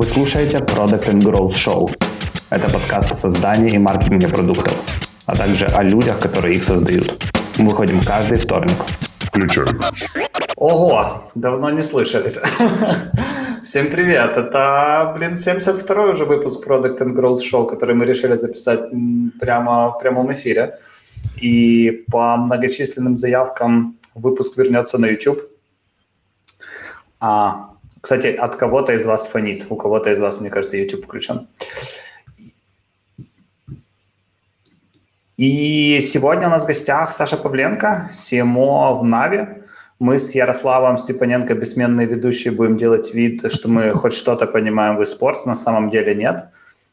Вы слушаете Product and Growth Show. Это подкаст о создании и маркетинге продуктов, а также о людях, которые их создают. Мы выходим каждый вторник. Включаем. Ого, давно не слышались. Всем привет. Это, блин, 72-й уже выпуск Product and Growth Show, который мы решили записать прямо в прямом эфире. И по многочисленным заявкам выпуск вернется на YouTube. А, кстати, от кого-то из вас фонит. У кого-то из вас, мне кажется, YouTube включен. И сегодня у нас в гостях Саша Павленко, CMO в Нави. Мы с Ярославом Степаненко, бессменные ведущие, будем делать вид, что мы хоть что-то понимаем в e на самом деле нет.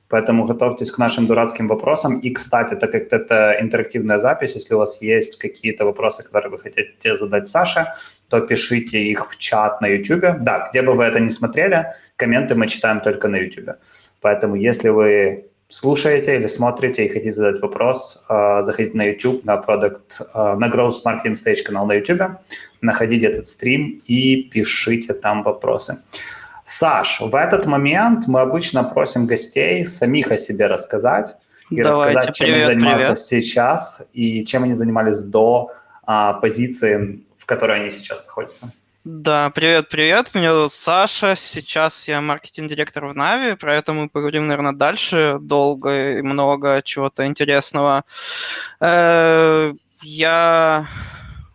Поэтому готовьтесь к нашим дурацким вопросам. И, кстати, так как это интерактивная запись, если у вас есть какие-то вопросы, которые вы хотите задать Саше, то пишите их в чат на YouTube. Да, где бы вы это ни смотрели, комменты мы читаем только на YouTube. Поэтому, если вы слушаете или смотрите и хотите задать вопрос, э, заходите на YouTube, на продукт, э, на Growth Marketing Stage канал на YouTube, находите этот стрим и пишите там вопросы. Саш, в этот момент мы обычно просим гостей самих о себе рассказать и Давайте, рассказать, чем привет, они занимаются привет. сейчас и чем они занимались до а, позиции, в которой они сейчас находятся. Да, привет, привет. Меня зовут Саша. Сейчас я маркетинг-директор в Нави, про это мы поговорим, наверное, дальше. Долго и много чего-то интересного. Э, Я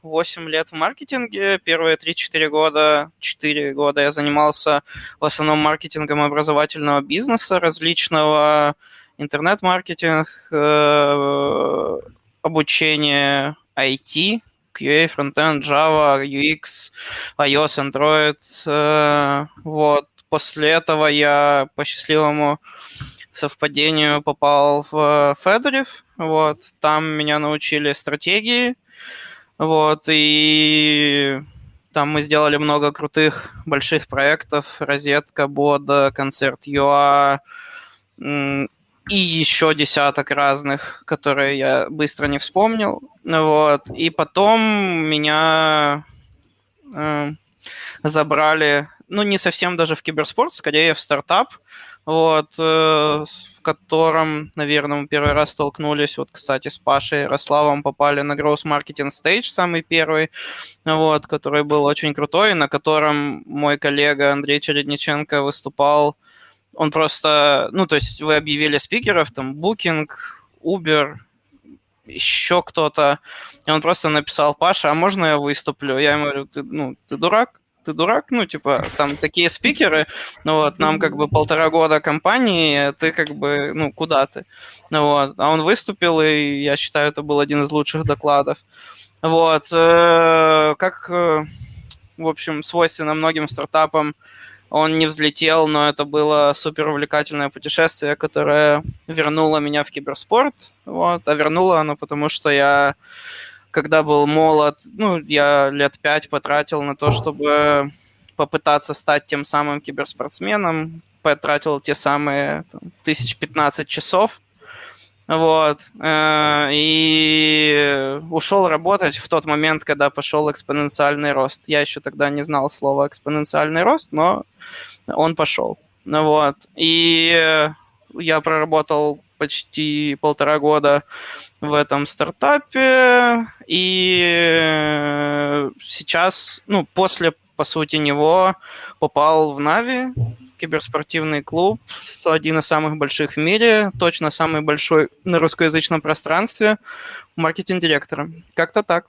8 лет в маркетинге. Первые 3-4 года, 4 года я занимался в основном маркетингом образовательного бизнеса различного, интернет-маркетинг, э, обучение IT, QA, фронтенд, Java, UX, iOS, Android. э, Вот. После этого я по счастливому совпадению попал в Федорев. Вот. Там меня научили стратегии. Вот. И там мы сделали много крутых больших проектов. Розетка, Бода, Концерт ЮА, и еще десяток разных, которые я быстро не вспомнил. Вот. И потом меня э, забрали, ну, не совсем даже в киберспорт, скорее в стартап, вот, э, в котором, наверное, мы первый раз столкнулись, вот, кстати, с Пашей и Ярославом попали на Growth Marketing Stage, самый первый, вот, который был очень крутой, на котором мой коллега Андрей Чередниченко выступал, он просто, ну, то есть вы объявили спикеров, там, Booking, Uber, еще кто-то, и он просто написал, Паша, а можно я выступлю? Я ему говорю, ты, ну, ты дурак? Ты дурак? Ну, типа, там такие спикеры, ну вот, нам как бы полтора года компании, ты как бы, ну, куда ты? Ну вот, а он выступил, и я считаю, это был один из лучших докладов. Вот, э, как, э, в общем, свойственно многим стартапам, он не взлетел, но это было супер увлекательное путешествие, которое вернуло меня в киберспорт. Вот. А вернуло оно потому, что я, когда был молод, ну, я лет пять потратил на то, чтобы попытаться стать тем самым киберспортсменом. Потратил те самые там, тысяч пятнадцать часов. Вот. Э, И ушел работать в тот момент, когда пошел экспоненциальный рост. Я еще тогда не знал слова экспоненциальный рост, но он пошел. Вот. И я проработал почти полтора года в этом стартапе. И сейчас, ну, после, по сути, него попал в Нави, киберспортивный клуб, один из самых больших в мире, точно самый большой на русскоязычном пространстве, маркетинг-директором. Как-то так.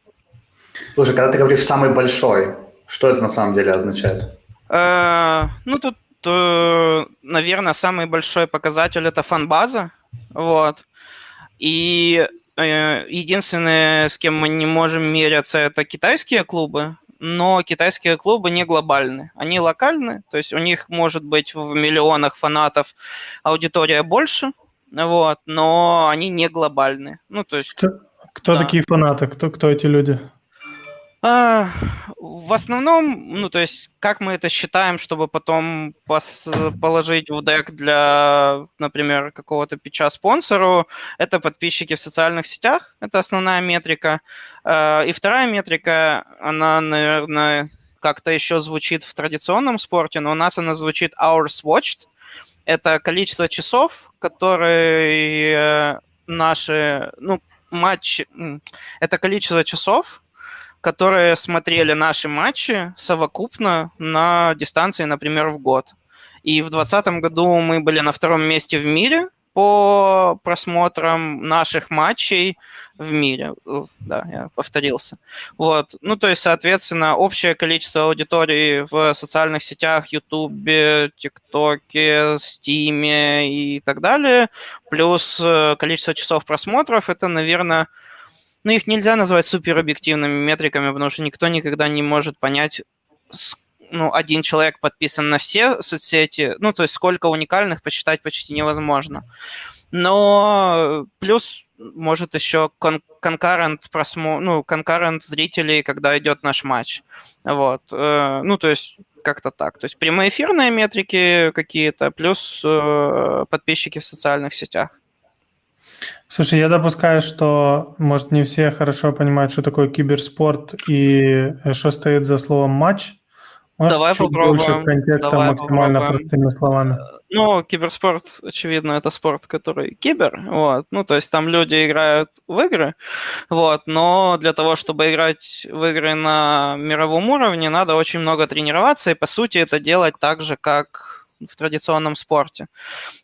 Слушай, когда ты говоришь «самый большой», что это на самом деле означает? Э, Ну, тут, э, наверное, самый большой показатель – это фан-база, вот. И э, единственное, с кем мы не можем меряться, это китайские клубы, но китайские клубы не глобальны. Они локальны, то есть у них может быть в миллионах фанатов аудитория больше, вот, но они не глобальны. Ну, то есть... Кто, кто Да. такие фанаты? Кто, кто эти люди? А, в основном, ну, то есть, как мы это считаем, чтобы потом положить в дек для, например, какого-то питча спонсору, это подписчики в социальных сетях, это основная метрика. А, И вторая метрика, она, наверное, как-то еще звучит в традиционном спорте, но у нас она звучит hours watched. Это количество часов, которые э, наши, ну, матчи, это количество часов, которые смотрели наши матчи совокупно на дистанции, например, в год. И в 2020 году мы были на втором месте в мире по просмотрам наших матчей в мире. Да, я повторился. Вот. Ну, то есть, соответственно, общее количество аудитории в социальных сетях, Ютубе, ТикТоке, Стиме и так далее, плюс э, количество часов просмотров, это, наверное, ну, их нельзя назвать суперобъективными метриками, потому что никто никогда не может понять, ну, один человек подписан на все соцсети, ну, то есть сколько уникальных посчитать почти невозможно. Но плюс может еще кон- конкурент просмо... ну, конкурент зрителей, когда идет наш матч. Вот. Э, ну, то есть как-то так. То есть прямоэфирные метрики какие-то, плюс э, подписчики в социальных сетях. Слушай, я допускаю, что, может, не все хорошо понимают, что такое киберспорт и э, что стоит за словом матч. Можешь Давай чуть попробуем. больше контекста Давай максимально попробуем. простыми словами. Ну, киберспорт, очевидно, это спорт, который кибер, вот. Ну, то есть там люди играют в игры, вот, но для того, чтобы играть в игры на мировом уровне, надо очень много тренироваться, и, по сути, это делать так же, как в традиционном спорте.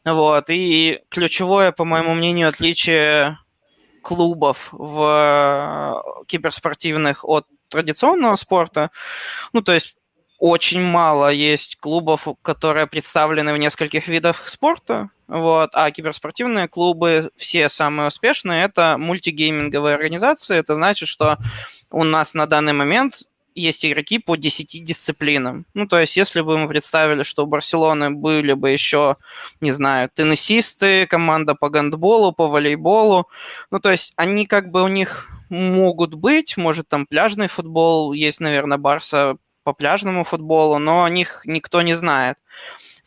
Вот. И ключевое, по моему мнению, отличие клубов в киберспортивных от традиционного спорта, ну, то есть очень мало есть клубов, которые представлены в нескольких видах спорта, вот, а киберспортивные клубы, все самые успешные, это мультигейминговые организации. Это значит, что у нас на данный момент есть игроки по 10 дисциплинам. Ну, то есть, если бы мы представили, что у Барселоны были бы еще, не знаю, теннисисты, команда по гандболу, по волейболу, ну, то есть, они как бы у них могут быть, может, там пляжный футбол, есть, наверное, Барса по пляжному футболу, но о них никто не знает.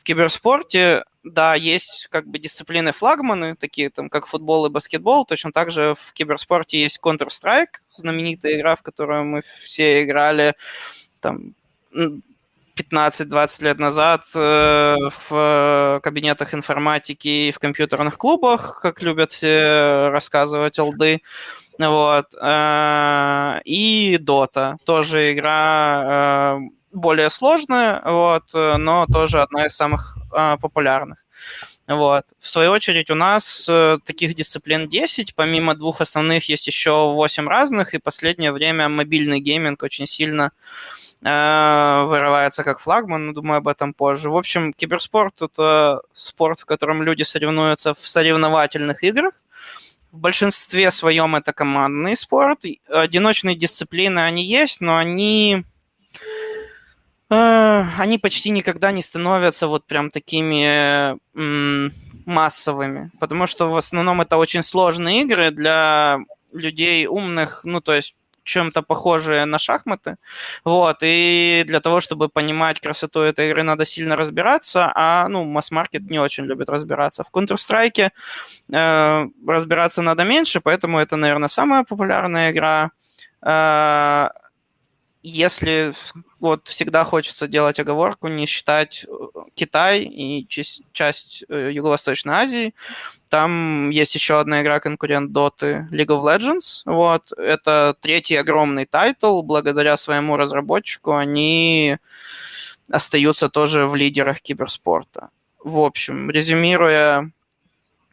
В киберспорте, да, есть как бы дисциплины флагманы, такие там, как футбол и баскетбол. Точно так же в киберспорте есть Counter-Strike, знаменитая игра, в которую мы все играли там 15-20 лет назад э, в кабинетах информатики и в компьютерных клубах, как любят все рассказывать олды. Вот. Э, и Dota. Тоже игра э, более сложная, вот, но тоже одна из самых э, популярных. Вот. В свою очередь у нас таких дисциплин 10, помимо двух основных есть еще 8 разных, и последнее время мобильный гейминг очень сильно э, вырывается как флагман, но думаю об этом позже. В общем, киберспорт — это спорт, в котором люди соревнуются в соревновательных играх, в большинстве своем это командный спорт. Одиночные дисциплины они есть, но они э, они почти никогда не становятся вот прям такими массовыми, потому что в основном это очень сложные игры для людей умных, ну то есть чем-то похожие на шахматы. Вот, и для того, чтобы понимать красоту этой игры, надо сильно разбираться, а, ну, масс-маркет не очень любит разбираться. В Counter-Strike э, разбираться надо меньше, поэтому это, наверное, самая популярная игра. Э, если вот всегда хочется делать оговорку, не считать э, Китай и часть, часть э, Юго-Восточной Азии, там есть еще одна игра-конкурент Dota League of Legends. Вот. Это третий огромный title. Благодаря своему разработчику они остаются тоже в лидерах киберспорта. В общем, резюмируя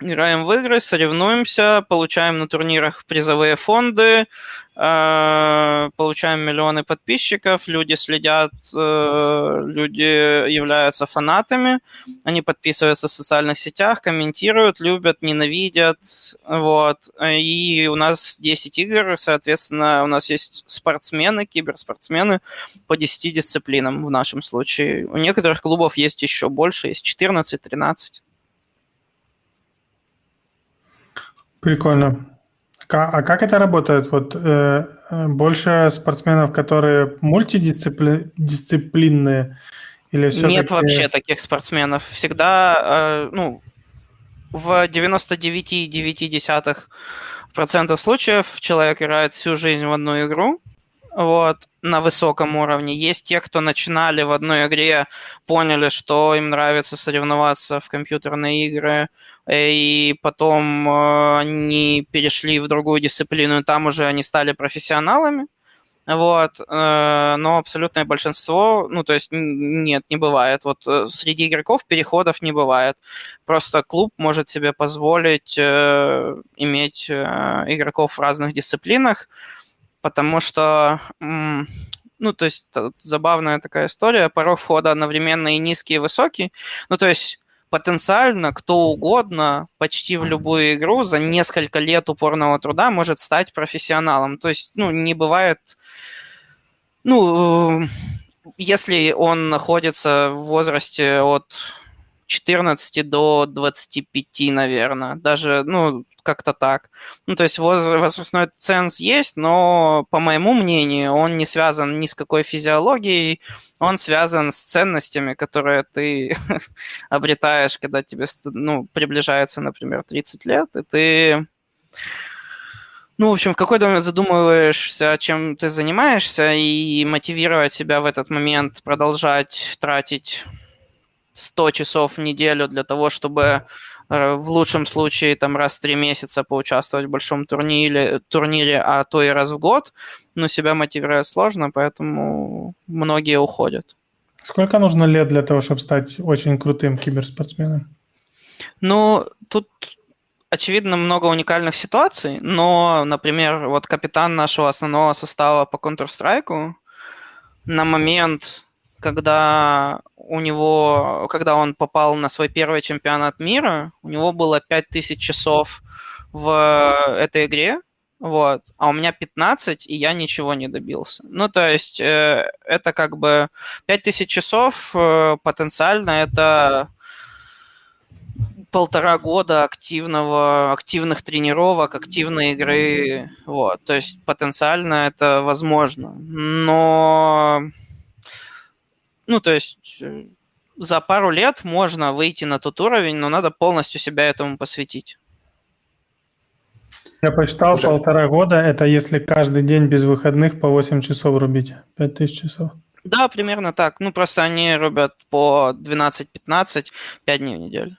играем в игры, соревнуемся, получаем на турнирах призовые фонды, э, получаем миллионы подписчиков, люди следят, э, люди являются фанатами, они подписываются в социальных сетях, комментируют, любят, ненавидят, вот. И у нас 10 игр, соответственно, у нас есть спортсмены, киберспортсмены по 10 дисциплинам в нашем случае. У некоторых клубов есть еще больше, есть 14-13. Прикольно. А как это работает? Вот э, э, больше спортсменов, которые мультидисциплинные, или все Нет вообще таких спортсменов. Всегда, э, ну, в 99,9% случаев человек играет всю жизнь в одну игру, вот, на высоком уровне. Есть те, кто начинали в одной игре, поняли, что им нравится соревноваться в компьютерные игры, э, и потом э, они перешли в другую дисциплину, и там уже они стали профессионалами. Вот, э, но абсолютное большинство, ну, то есть нет, не бывает. Вот среди игроков переходов не бывает. Просто клуб может себе позволить иметь игроков в разных дисциплинах, потому что, ну, то есть забавная такая история, порог входа одновременно и низкий, и высокий. Ну, то есть потенциально кто угодно почти в любую игру за несколько лет упорного труда может стать профессионалом. То есть, ну, не бывает... Ну, если он находится в возрасте от 14 до 25, наверное. Даже, ну, как-то так. Ну, то есть возрастной ценз есть, но, по моему мнению, он не связан ни с какой физиологией, он связан с ценностями, которые ты обретаешь, когда тебе ну, приближается, например, 30 лет, и ты ну, в общем, в какой-то момент задумываешься, чем ты занимаешься, и мотивировать себя в этот момент продолжать тратить 100 часов в неделю для того, чтобы э, в лучшем случае там раз в три месяца поучаствовать в большом турнире, турнире, а то и раз в год, но себя мотивировать сложно, поэтому многие уходят. Сколько нужно лет для того, чтобы стать очень крутым киберспортсменом? Ну, тут очевидно много уникальных ситуаций, но, например, вот капитан нашего основного состава по Counter-Strike на момент когда у него, когда он попал на свой первый чемпионат мира, у него было 5000 часов в этой игре, вот, а у меня 15, и я ничего не добился. Ну, то есть э, это как бы 5000 часов э, потенциально это полтора года активного, активных тренировок, активной игры, вот, то есть потенциально это возможно, но ну, то есть э, за пару лет можно выйти на тот уровень, но надо полностью себя этому посвятить. Я посчитал, Уже... полтора года, это если каждый день без выходных по 8 часов рубить, 5000 часов. Да, примерно так. Ну, просто они рубят по 12-15, 5 дней в неделю.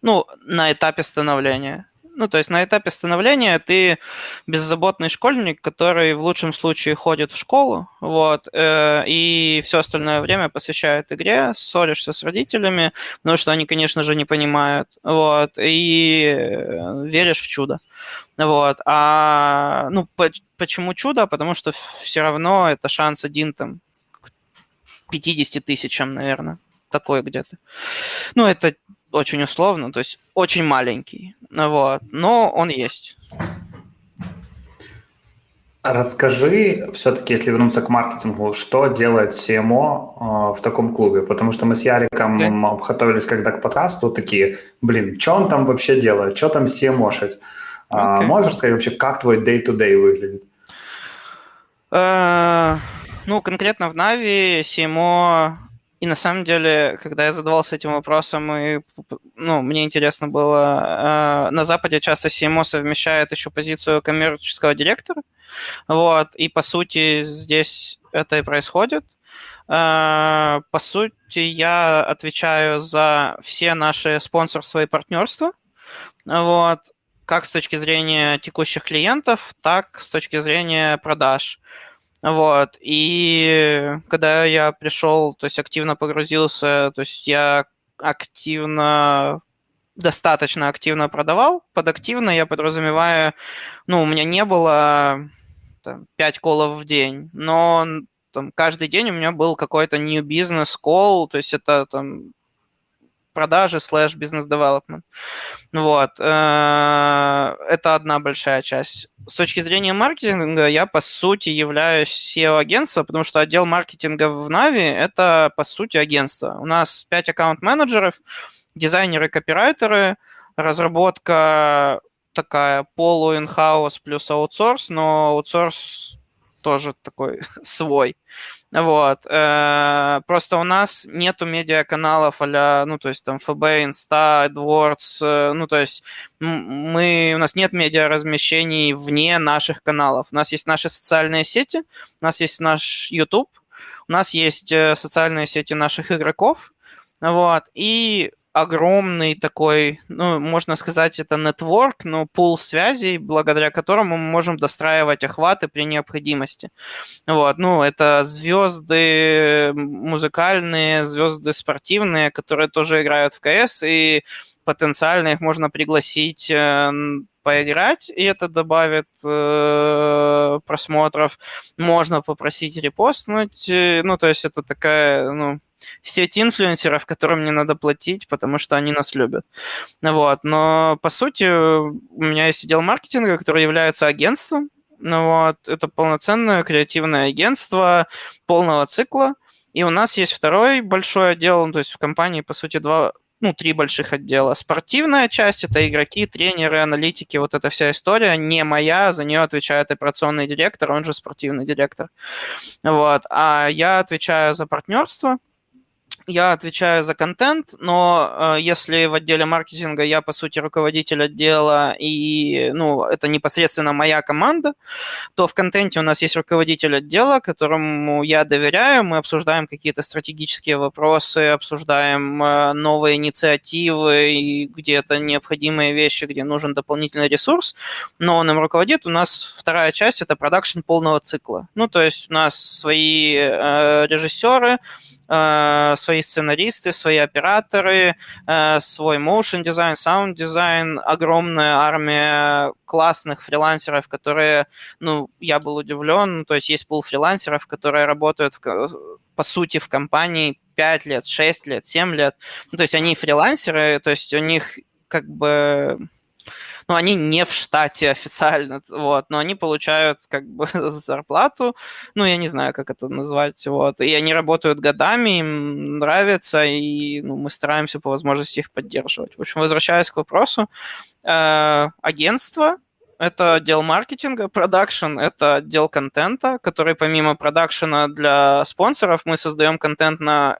Ну, на этапе становления. Ну, то есть на этапе становления ты беззаботный школьник, который в лучшем случае ходит в школу, вот, э, и все остальное время посвящает игре, ссоришься с родителями, потому что они, конечно же, не понимают, вот, и э, веришь в чудо. Вот. А ну, по- почему чудо? Потому что все равно это шанс один там к 50 тысячам, наверное. Такой где-то. Ну, это очень условно, то есть очень маленький, вот, но он есть. Расскажи все-таки, если вернуться к маркетингу, что делает CMO э, в таком клубе? Потому что мы с Яриком okay. готовились когда к подкасту, такие, блин, что он там вообще делает, что там CMO-шить? Okay. можешь сказать вообще, как твой day-to-day выглядит? Uh, ну, конкретно в Нави CMO и на самом деле, когда я задавался этим вопросом, и, ну, мне интересно было, э, на Западе часто CMO совмещает еще позицию коммерческого директора, вот, и по сути здесь это и происходит. Э, по сути, я отвечаю за все наши спонсорства и партнерства, вот, как с точки зрения текущих клиентов, так с точки зрения продаж. Вот. И когда я пришел, то есть активно погрузился, то есть я активно достаточно активно продавал. Под активно я подразумеваю, ну, у меня не было там, 5 колов в день, но там, каждый день у меня был какой-то new business call, то есть это там продажи слэш бизнес development. Вот. Э, это одна большая часть. С точки зрения маркетинга я, по сути, являюсь SEO-агентством, потому что отдел маркетинга в Нави – это, по сути, агентство. У нас 5 аккаунт-менеджеров, дизайнеры, копирайтеры, разработка такая полу in-house плюс аутсорс, но аутсорс тоже такой свой. Вот. Э, просто у нас нету медиаканалов а ну, то есть там ФБ, Инста, AdWords, э, ну, то есть мы, у нас нет медиаразмещений вне наших каналов. У нас есть наши социальные сети, у нас есть наш YouTube, у нас есть э, социальные сети наших игроков, вот, и огромный такой, ну, можно сказать, это нетворк, но пул связей, благодаря которому мы можем достраивать охваты при необходимости. Вот, ну, это звезды музыкальные, звезды спортивные, которые тоже играют в КС, и потенциально их можно пригласить э, поиграть, и это добавит э, просмотров. Можно попросить репостнуть, э, ну, то есть это такая, ну, сеть инфлюенсеров, которым не надо платить, потому что они нас любят. Вот. Но, по сути, у меня есть отдел маркетинга, который является агентством. Ну, вот. Это полноценное креативное агентство полного цикла. И у нас есть второй большой отдел, ну, то есть в компании, по сути, два, ну, три больших отдела. Спортивная часть – это игроки, тренеры, аналитики, вот эта вся история не моя, за нее отвечает операционный директор, он же спортивный директор. Вот. А я отвечаю за партнерство – я отвечаю за контент, но э, если в отделе маркетинга я, по сути, руководитель отдела, и ну, это непосредственно моя команда, то в контенте у нас есть руководитель отдела, которому я доверяю, мы обсуждаем какие-то стратегические вопросы, обсуждаем э, новые инициативы и где-то необходимые вещи, где нужен дополнительный ресурс, но он им руководит. У нас вторая часть – это продакшн полного цикла. Ну, то есть у нас свои э, режиссеры, свои сценаристы, свои операторы, э, свой motion дизайн, sound дизайн, огромная армия классных фрилансеров, которые, ну, я был удивлен, то есть есть пул фрилансеров, которые работают в, по сути в компании 5 лет, 6 лет, 7 лет. Ну, то есть они фрилансеры, то есть у них как бы ну, они не в штате официально, вот, но они получают как бы зарплату, ну, я не знаю, как это назвать, вот, и они работают годами, им нравится, и ну, мы стараемся по возможности их поддерживать. В общем, возвращаясь к вопросу, э, агентство, это отдел маркетинга, продакшн – это отдел контента, который помимо продакшена для спонсоров мы создаем контент на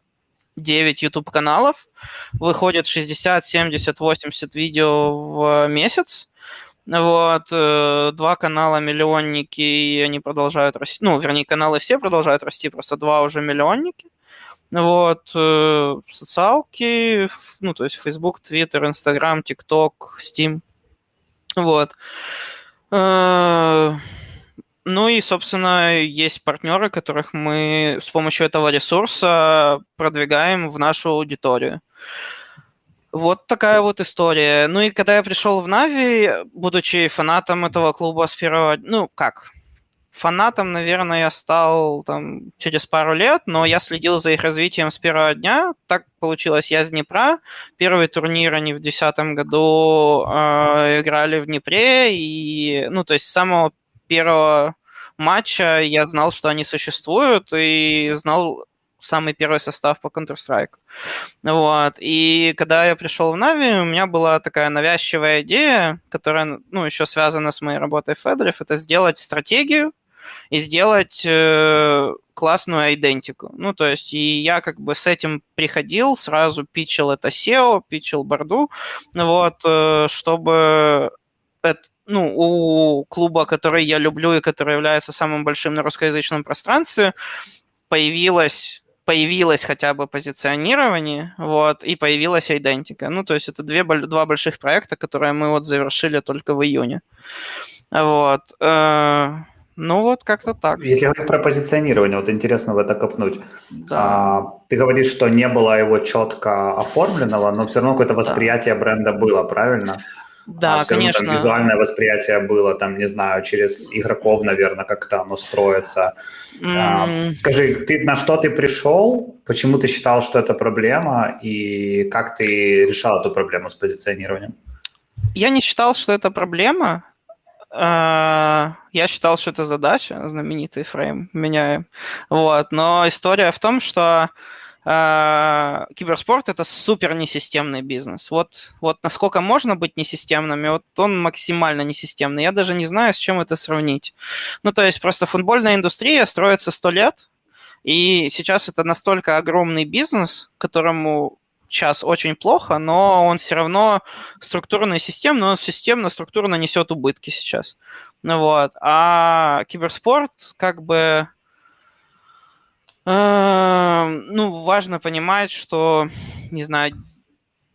9 YouTube-каналов, выходит 60, 70, 80 видео в месяц. Вот, э, два канала миллионники, и они продолжают расти. Ну, вернее, каналы все продолжают расти, просто два уже миллионники. Вот, э, социалки, ну, то есть Facebook, Twitter, Instagram, TikTok, Steam. Вот. Ну и, собственно, есть партнеры, которых мы с помощью этого ресурса продвигаем в нашу аудиторию. Вот такая вот история. Ну и когда я пришел в Нави, будучи фанатом этого клуба с первого... Ну, как? Фанатом, наверное, я стал там через пару лет, но я следил за их развитием с первого дня. Так получилось, я с Днепра. Первый турнир они в 2010 году э, играли в Днепре. И, ну, то есть с самого первого матча я знал, что они существуют, и знал самый первый состав по Counter-Strike. Вот. И когда я пришел в Нави, у меня была такая навязчивая идея, которая, ну, еще связана с моей работой в Федорев, это сделать стратегию и сделать э, классную идентику. Ну, то есть, и я как бы с этим приходил, сразу пичил это SEO, пичил борду, вот, э, чтобы это, ну, у клуба, который я люблю и который является самым большим на русскоязычном пространстве, появилась появилось хотя бы позиционирование, вот, и появилась идентика. Ну, то есть это две, два больших проекта, которые мы вот завершили только в июне. Вот. Э, ну, вот как-то так. Если говорить про позиционирование, вот интересно в это копнуть. Да. А, ты говоришь, что не было его четко оформленного, но все равно какое-то восприятие да. бренда было, правильно? Да, а конечно. Там визуальное восприятие было, там, не знаю, через игроков, наверное, как-то оно строится. Mm. А, скажи, ты, на что ты пришел, почему ты считал, что это проблема, и как ты решал эту проблему с позиционированием? Я не считал, что это проблема. А, я считал, что это задача, знаменитый фрейм меняем. Вот. Но история в том, что э, киберспорт это супер несистемный бизнес. Вот, вот насколько можно быть несистемными, вот он максимально несистемный. Я даже не знаю, с чем это сравнить. Ну, то есть просто футбольная индустрия строится сто лет, и сейчас это настолько огромный бизнес, которому сейчас очень плохо, но он все равно структурно и системно, он системно, структурно несет убытки сейчас. Ну вот. А киберспорт как бы... Э, ну, важно понимать, что, не знаю,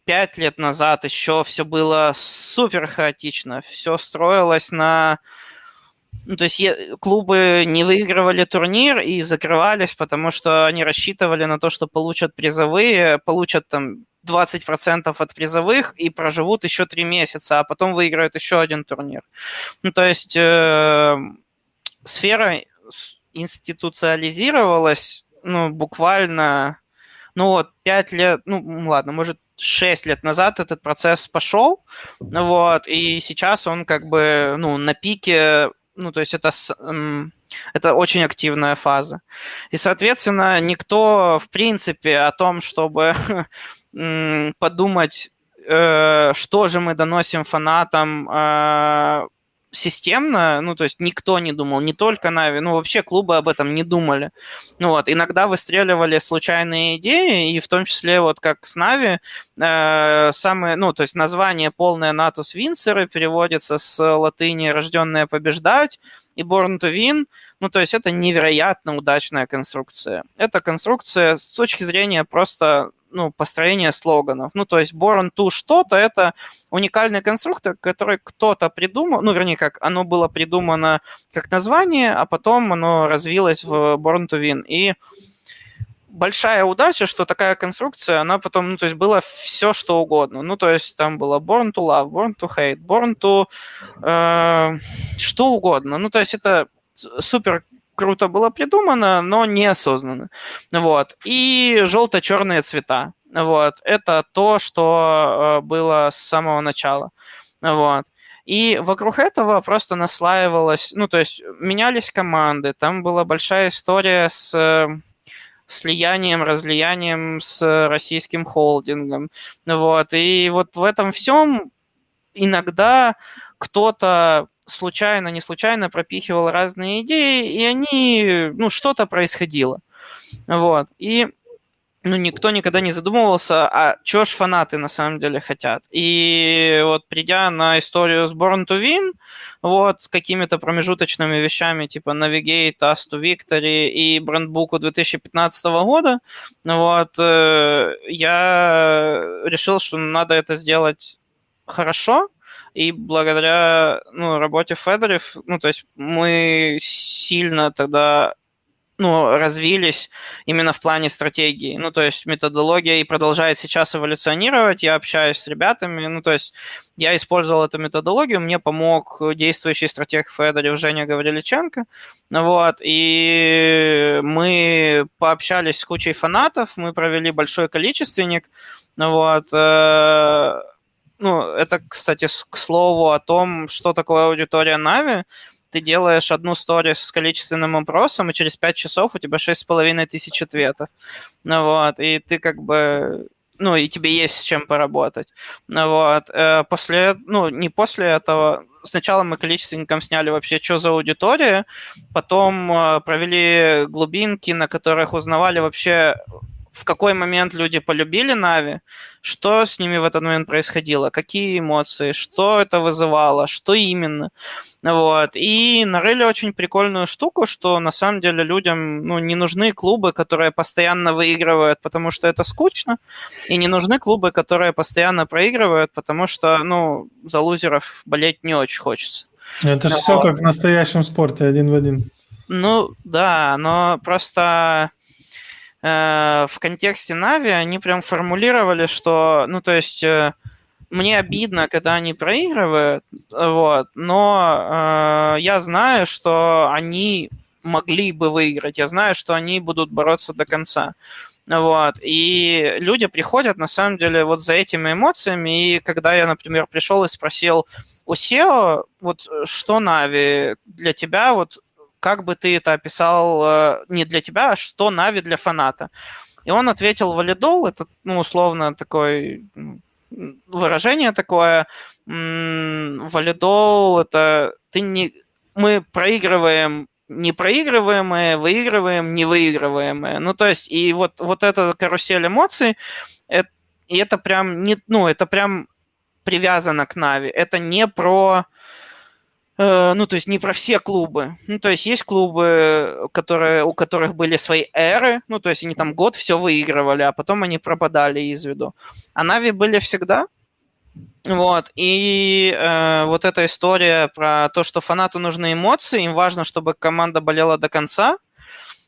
пять лет назад еще все было супер хаотично, все строилось на ну, то есть клубы не выигрывали турнир и закрывались, потому что они рассчитывали на то, что получат призовые, получат там 20% от призовых и проживут еще три месяца, а потом выиграют еще один турнир. Ну, то есть э, сфера институциализировалась, ну, буквально, ну, вот, пять лет, ну, ладно, может, шесть лет назад этот процесс пошел, вот, и сейчас он как бы, ну, на пике ну, то есть это, это очень активная фаза. И, соответственно, никто, в принципе, о том, чтобы подумать, э, что же мы доносим фанатам э, системно, ну, то есть никто не думал, не только Нави, ну, вообще клубы об этом не думали. Ну, вот, иногда выстреливали случайные идеи, и в том числе, вот, как с Нави, э, самые, ну, то есть название полное Натус Винсеры переводится с латыни «рожденные побеждать», и Born to Win, ну, то есть это невероятно удачная конструкция. Это конструкция с точки зрения просто ну, построение слоганов. Ну, то есть Born to что-то – это уникальный конструктор, который кто-то придумал, ну, вернее, как оно было придумано как название, а потом оно развилось в Born to Win. И большая удача, что такая конструкция, она потом, ну, то есть было все, что угодно. Ну, то есть там было Born to Love, Born to Hate, Born to э, что угодно. Ну, то есть это супер круто было придумано, но неосознанно. Вот. И желто-черные цвета. Вот. Это то, что э, было с самого начала. Вот. И вокруг этого просто наслаивалось, ну, то есть менялись команды, там была большая история с э, слиянием, разлиянием с российским холдингом. Вот. И вот в этом всем иногда кто-то случайно, не случайно пропихивал разные идеи, и они, ну, что-то происходило. Вот. И ну, никто никогда не задумывался, а что ж фанаты на самом деле хотят. И вот придя на историю с Born to Win, вот, какими-то промежуточными вещами, типа Navigate, Us to Victory и брендбуку 2015 года, вот, э, я решил, что надо это сделать хорошо, и благодаря ну, работе Федорев, ну, то есть мы сильно тогда ну, развились именно в плане стратегии. Ну, то есть методология и продолжает сейчас эволюционировать. Я общаюсь с ребятами. Ну, то есть я использовал эту методологию, мне помог действующий стратег Федорев Женя Гавриличенко. Вот, и мы пообщались с кучей фанатов, мы провели большой количественник. Вот, э, ну, это, кстати, к слову о том, что такое аудитория Нави. Ты делаешь одну сторис с количественным опросом, и через 5 часов у тебя 6,5 тысяч ответов. Ну вот, и ты как бы ну, и тебе есть с чем поработать. Ну, вот. Э, после, ну, не после этого, сначала мы количественником сняли вообще, что за аудитория, потом э, провели глубинки, на которых узнавали вообще, в какой момент люди полюбили Нави, что с ними в этот момент происходило, какие эмоции, что это вызывало, что именно. Вот. И нарыли очень прикольную штуку, что на самом деле людям ну, не нужны клубы, которые постоянно выигрывают, потому что это скучно, и не нужны клубы, которые постоянно проигрывают, потому что ну, за лузеров болеть не очень хочется. Это же вот. все как в настоящем спорте, один в один. Ну, да, но просто Э, в контексте Нави они прям формулировали, что, ну, то есть, э, мне обидно, когда они проигрывают, вот, но э, я знаю, что они могли бы выиграть, я знаю, что они будут бороться до конца. Вот. И люди приходят, на самом деле, вот за этими эмоциями. И когда я, например, пришел и спросил у SEO, вот что Нави для тебя, вот как бы ты это описал э, не для тебя, а что Нави для фаната? И он ответил валидол, это, ну, условно, такое выражение такое, валидол, это ты не... Мы проигрываем не проигрываемые, выигрываем невыигрываемые. Ну, то есть, и вот, вот эта карусель эмоций, это, и это прям не, ну, это прям привязано к Нави. Это не про э, ну, то есть не про все клубы. Ну, то есть есть клубы, которые, у которых были свои эры, ну, то есть они там год все выигрывали, а потом они пропадали из виду. А Нави были всегда, вот, и э, вот эта история про то, что фанату нужны эмоции, им важно, чтобы команда болела до конца,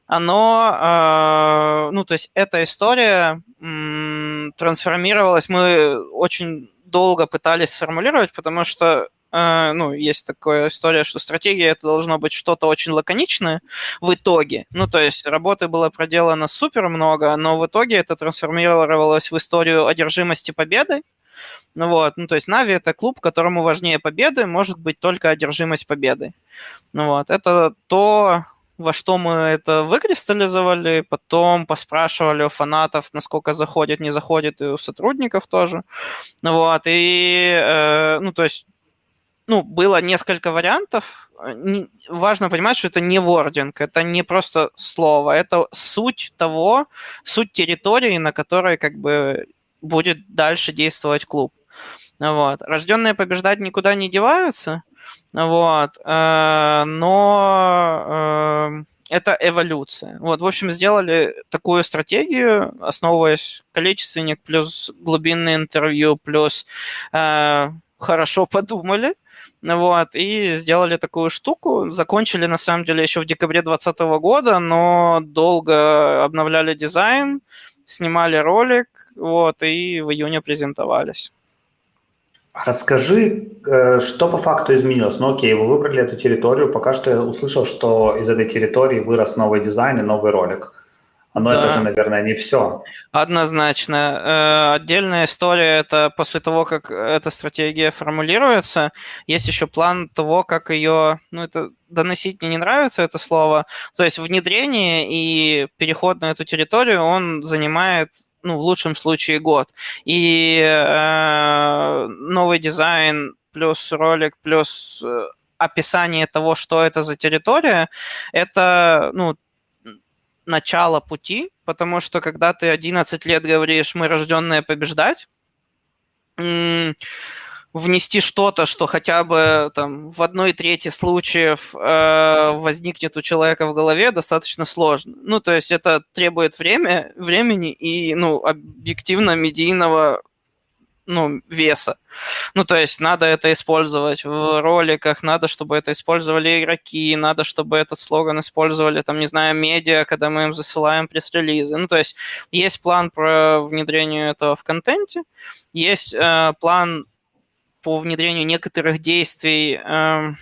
оно, э, ну, то есть эта история м, трансформировалась, мы очень долго пытались сформулировать, потому что ну, есть такая история, что стратегия это должно быть что-то очень лаконичное в итоге. Ну, то есть работы было проделано супер много, но в итоге это трансформировалось в историю одержимости победы. Ну вот, ну то есть Нави это клуб, которому важнее победы, может быть только одержимость победы. Ну вот, это то, во что мы это выкристаллизовали, потом поспрашивали у фанатов, насколько заходит, не заходит, и у сотрудников тоже. Ну вот, и, э, ну то есть, ну, было несколько вариантов. Не, важно понимать, что это не вординг, это не просто слово, это суть того, суть территории, на которой как бы будет дальше действовать клуб. Вот. Рожденные побеждать никуда не деваются, вот. Э, но э, это эволюция. Вот, в общем, сделали такую стратегию, основываясь количественник плюс глубинное интервью плюс э, хорошо подумали, вот, и сделали такую штуку. Закончили, на самом деле, еще в декабре 2020 года, но долго обновляли дизайн, снимали ролик, вот, и в июне презентовались. Расскажи, э, что по факту изменилось. Ну окей, вы выбрали эту территорию, пока что я услышал, что из этой территории вырос новый дизайн и новый ролик. Но да. это же, наверное, не все. Однозначно. Э, отдельная история – это после того, как эта стратегия формулируется, есть еще план того, как ее, ну это доносить мне не нравится это слово, то есть внедрение и переход на эту территорию, он занимает ну, в лучшем случае год. И э, новый дизайн плюс ролик плюс э, описание того, что это за территория, это, ну, начало пути, потому что когда ты 11 лет говоришь, мы рожденные побеждать, внести что-то, что хотя бы там в одной трети случаев э, возникнет у человека в голове, достаточно сложно. Ну, то есть это требует время, времени и, ну, объективно медийного ну, веса. Ну, то есть надо это использовать в роликах, надо, чтобы это использовали игроки, надо, чтобы этот слоган использовали, там, не знаю, медиа, когда мы им засылаем пресс-релизы. Ну, то есть есть план про внедрение этого в контенте, есть э, план по внедрению некоторых действий э,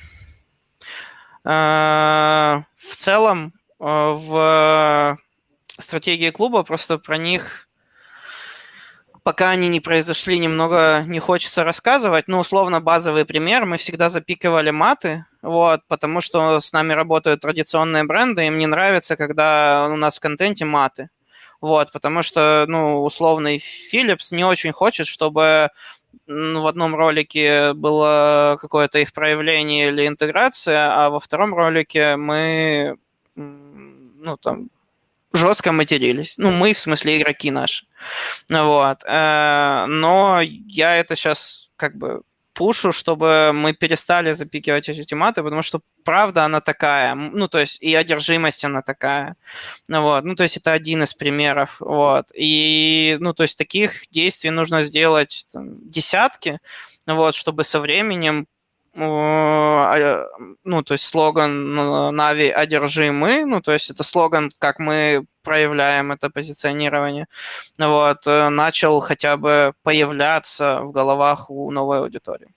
э, в целом э, в стратегии клуба, просто про них пока они не произошли, немного не хочется рассказывать. Ну, условно, базовый пример. Мы всегда запикивали маты, вот, потому что с нами работают традиционные бренды, им не нравится, когда у нас в контенте маты. Вот, потому что, ну, условный Philips не очень хочет, чтобы в одном ролике было какое-то их проявление или интеграция, а во втором ролике мы ну, там, жестко матерились. Ну, мы, в смысле, игроки наши. Вот. Э, но я это сейчас как бы пушу, чтобы мы перестали запикивать эти тематы, потому что правда она такая, ну, то есть и одержимость она такая, ну, вот, ну, то есть это один из примеров, вот, и, ну, то есть таких действий нужно сделать там, десятки, вот, чтобы со временем ну, то есть слоган Нави «Одержимы», ну, то есть это слоган, как мы проявляем это позиционирование, вот, э, начал хотя бы появляться в головах у новой аудитории.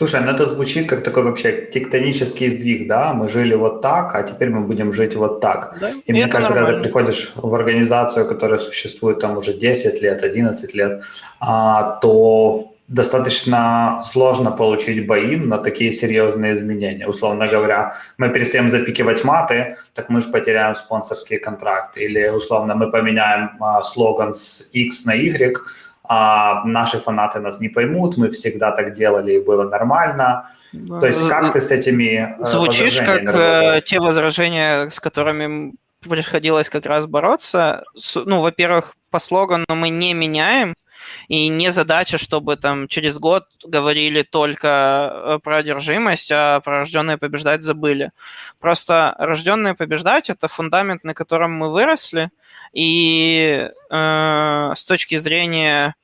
Слушай, ну это звучит как такой вообще тектонический сдвиг, да? Мы жили вот так, а теперь мы будем жить вот так. Да? И, и мне кажется, нормально. когда ты приходишь в организацию, которая существует там уже 10 лет, 11 лет, а, то достаточно сложно получить бои на такие серьезные изменения. Условно говоря, мы перестаем запикивать маты, так мы же потеряем спонсорские контракты. Или, условно, мы поменяем а, слоган с X на Y, а наши фанаты нас не поймут, мы всегда так делали и было нормально. То есть как ты с этими э, Звучишь как э, те возражения, с которыми приходилось как раз бороться. Ну, во-первых, по слогану мы не меняем, и не задача, чтобы там через год говорили только э, про одержимость, а про рожденные побеждать забыли. Просто рожденные побеждать это фундамент, на котором мы выросли, и э, с точки зрения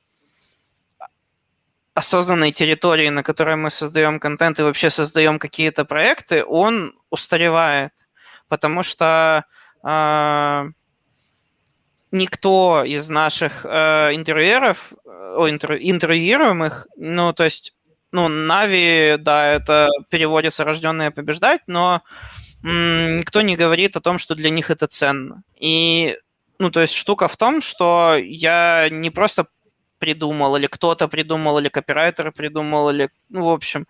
осознанной территории, на которой мы создаем контент и вообще создаем какие-то проекты, он устаревает, потому что э, никто из наших э, интервьюеров, о, интер, интервьюируемых, ну, то есть, ну, Нави, да, это переводится «рожденные побеждать», но м, никто не говорит о том, что для них это ценно. И, ну, то есть штука в том, что я не просто придумал, или кто-то придумал, или копирайтер придумал, или, ну, в общем,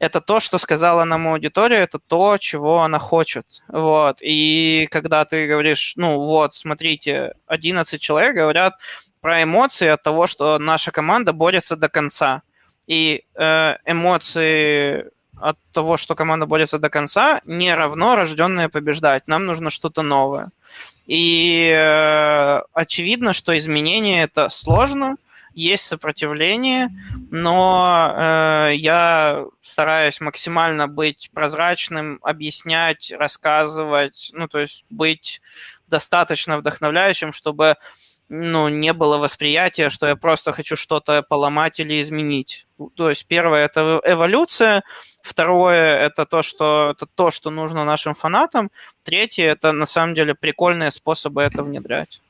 это то, что сказала нам аудитория, это то, чего она хочет. Вот. И когда ты говоришь, ну вот, смотрите, 11 человек говорят про эмоции от того, что наша команда борется до конца. И э, эмоции от того, что команда борется до конца, не равно рожденные побеждать. Нам нужно что-то новое. И э, очевидно, что изменение это сложно, есть сопротивление, но э, я стараюсь максимально быть прозрачным, объяснять, рассказывать, ну, то есть быть достаточно вдохновляющим, чтобы ну, не было восприятия, что я просто хочу что-то поломать или изменить. То есть первое – это эволюция, второе – это то, что, это то, что нужно нашим фанатам, третье – это на самом деле прикольные способы это внедрять.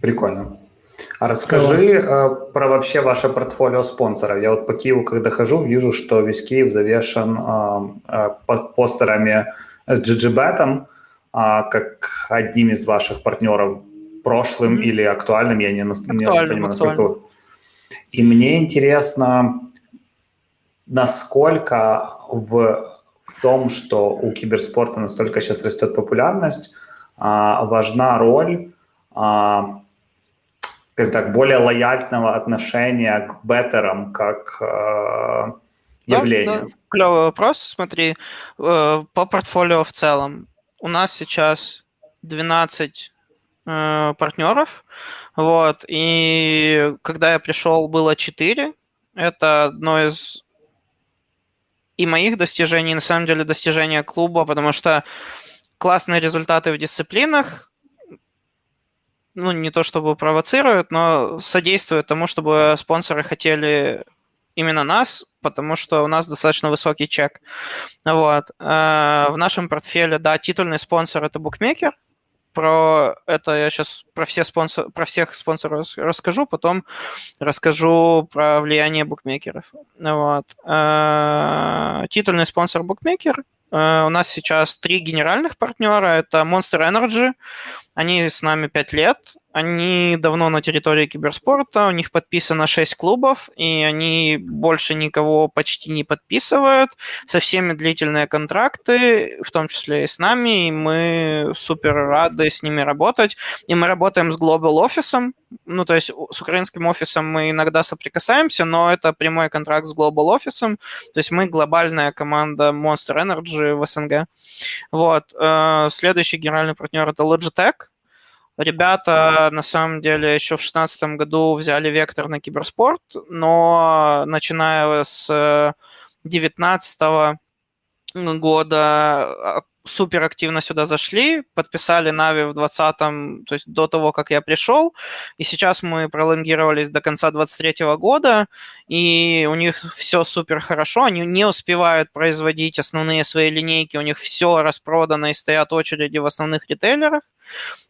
Прикольно. А расскажи э, про вообще ваше портфолио спонсоров. Я вот по Киеву, когда хожу, вижу, что весь Киев завешен э, э, постерами с GGBet, э, как одним из ваших партнеров прошлым mm-hmm. или актуальным, я не, актуальным, не понимаю, насколько... И мне интересно, насколько в, в том, что у киберспорта настолько сейчас растет популярность, а, важна роль а, скажем так, более лояльного отношения к беттерам как э, явлению? Да, да. Клевый вопрос. Смотри, э, по портфолио в целом. У нас сейчас 12 э, партнеров, вот, и когда я пришел, было 4. Это одно из и моих достижений, на самом деле достижения клуба, потому что классные результаты в дисциплинах, ну, не то чтобы провоцируют, но содействуют тому, чтобы спонсоры хотели именно нас, потому что у нас достаточно высокий чек. Вот. Э, в нашем портфеле, да, титульный спонсор – это букмекер. Про это я сейчас про, все спонсор, про всех спонсоров расскажу, потом расскажу про влияние букмекеров. Вот. Э, титульный спонсор букмекер – у нас сейчас три генеральных партнера. Это Monster Energy. Они с нами пять лет. Они давно на территории киберспорта. У них подписано 6 клубов, и они больше никого почти не подписывают. Со всеми длительные контракты, в том числе и с нами. И мы супер рады с ними работать. И мы работаем с Global Office. Ну, то есть с украинским офисом мы иногда соприкасаемся, но это прямой контракт с Global Office. То есть мы глобальная команда Monster Energy в СНГ. Вот. Э, следующий генеральный партнер это Logitech. Ребята, на самом деле, еще в 2016 году взяли вектор на киберспорт, но начиная с 2019 года а, супер активно сюда зашли, подписали Нави в 20-м, то есть до того, как я пришел, и сейчас мы пролонгировались до конца 23 года, и у них все супер хорошо, они не успевают производить основные свои линейки, у них все распродано и стоят очереди в основных ритейлерах,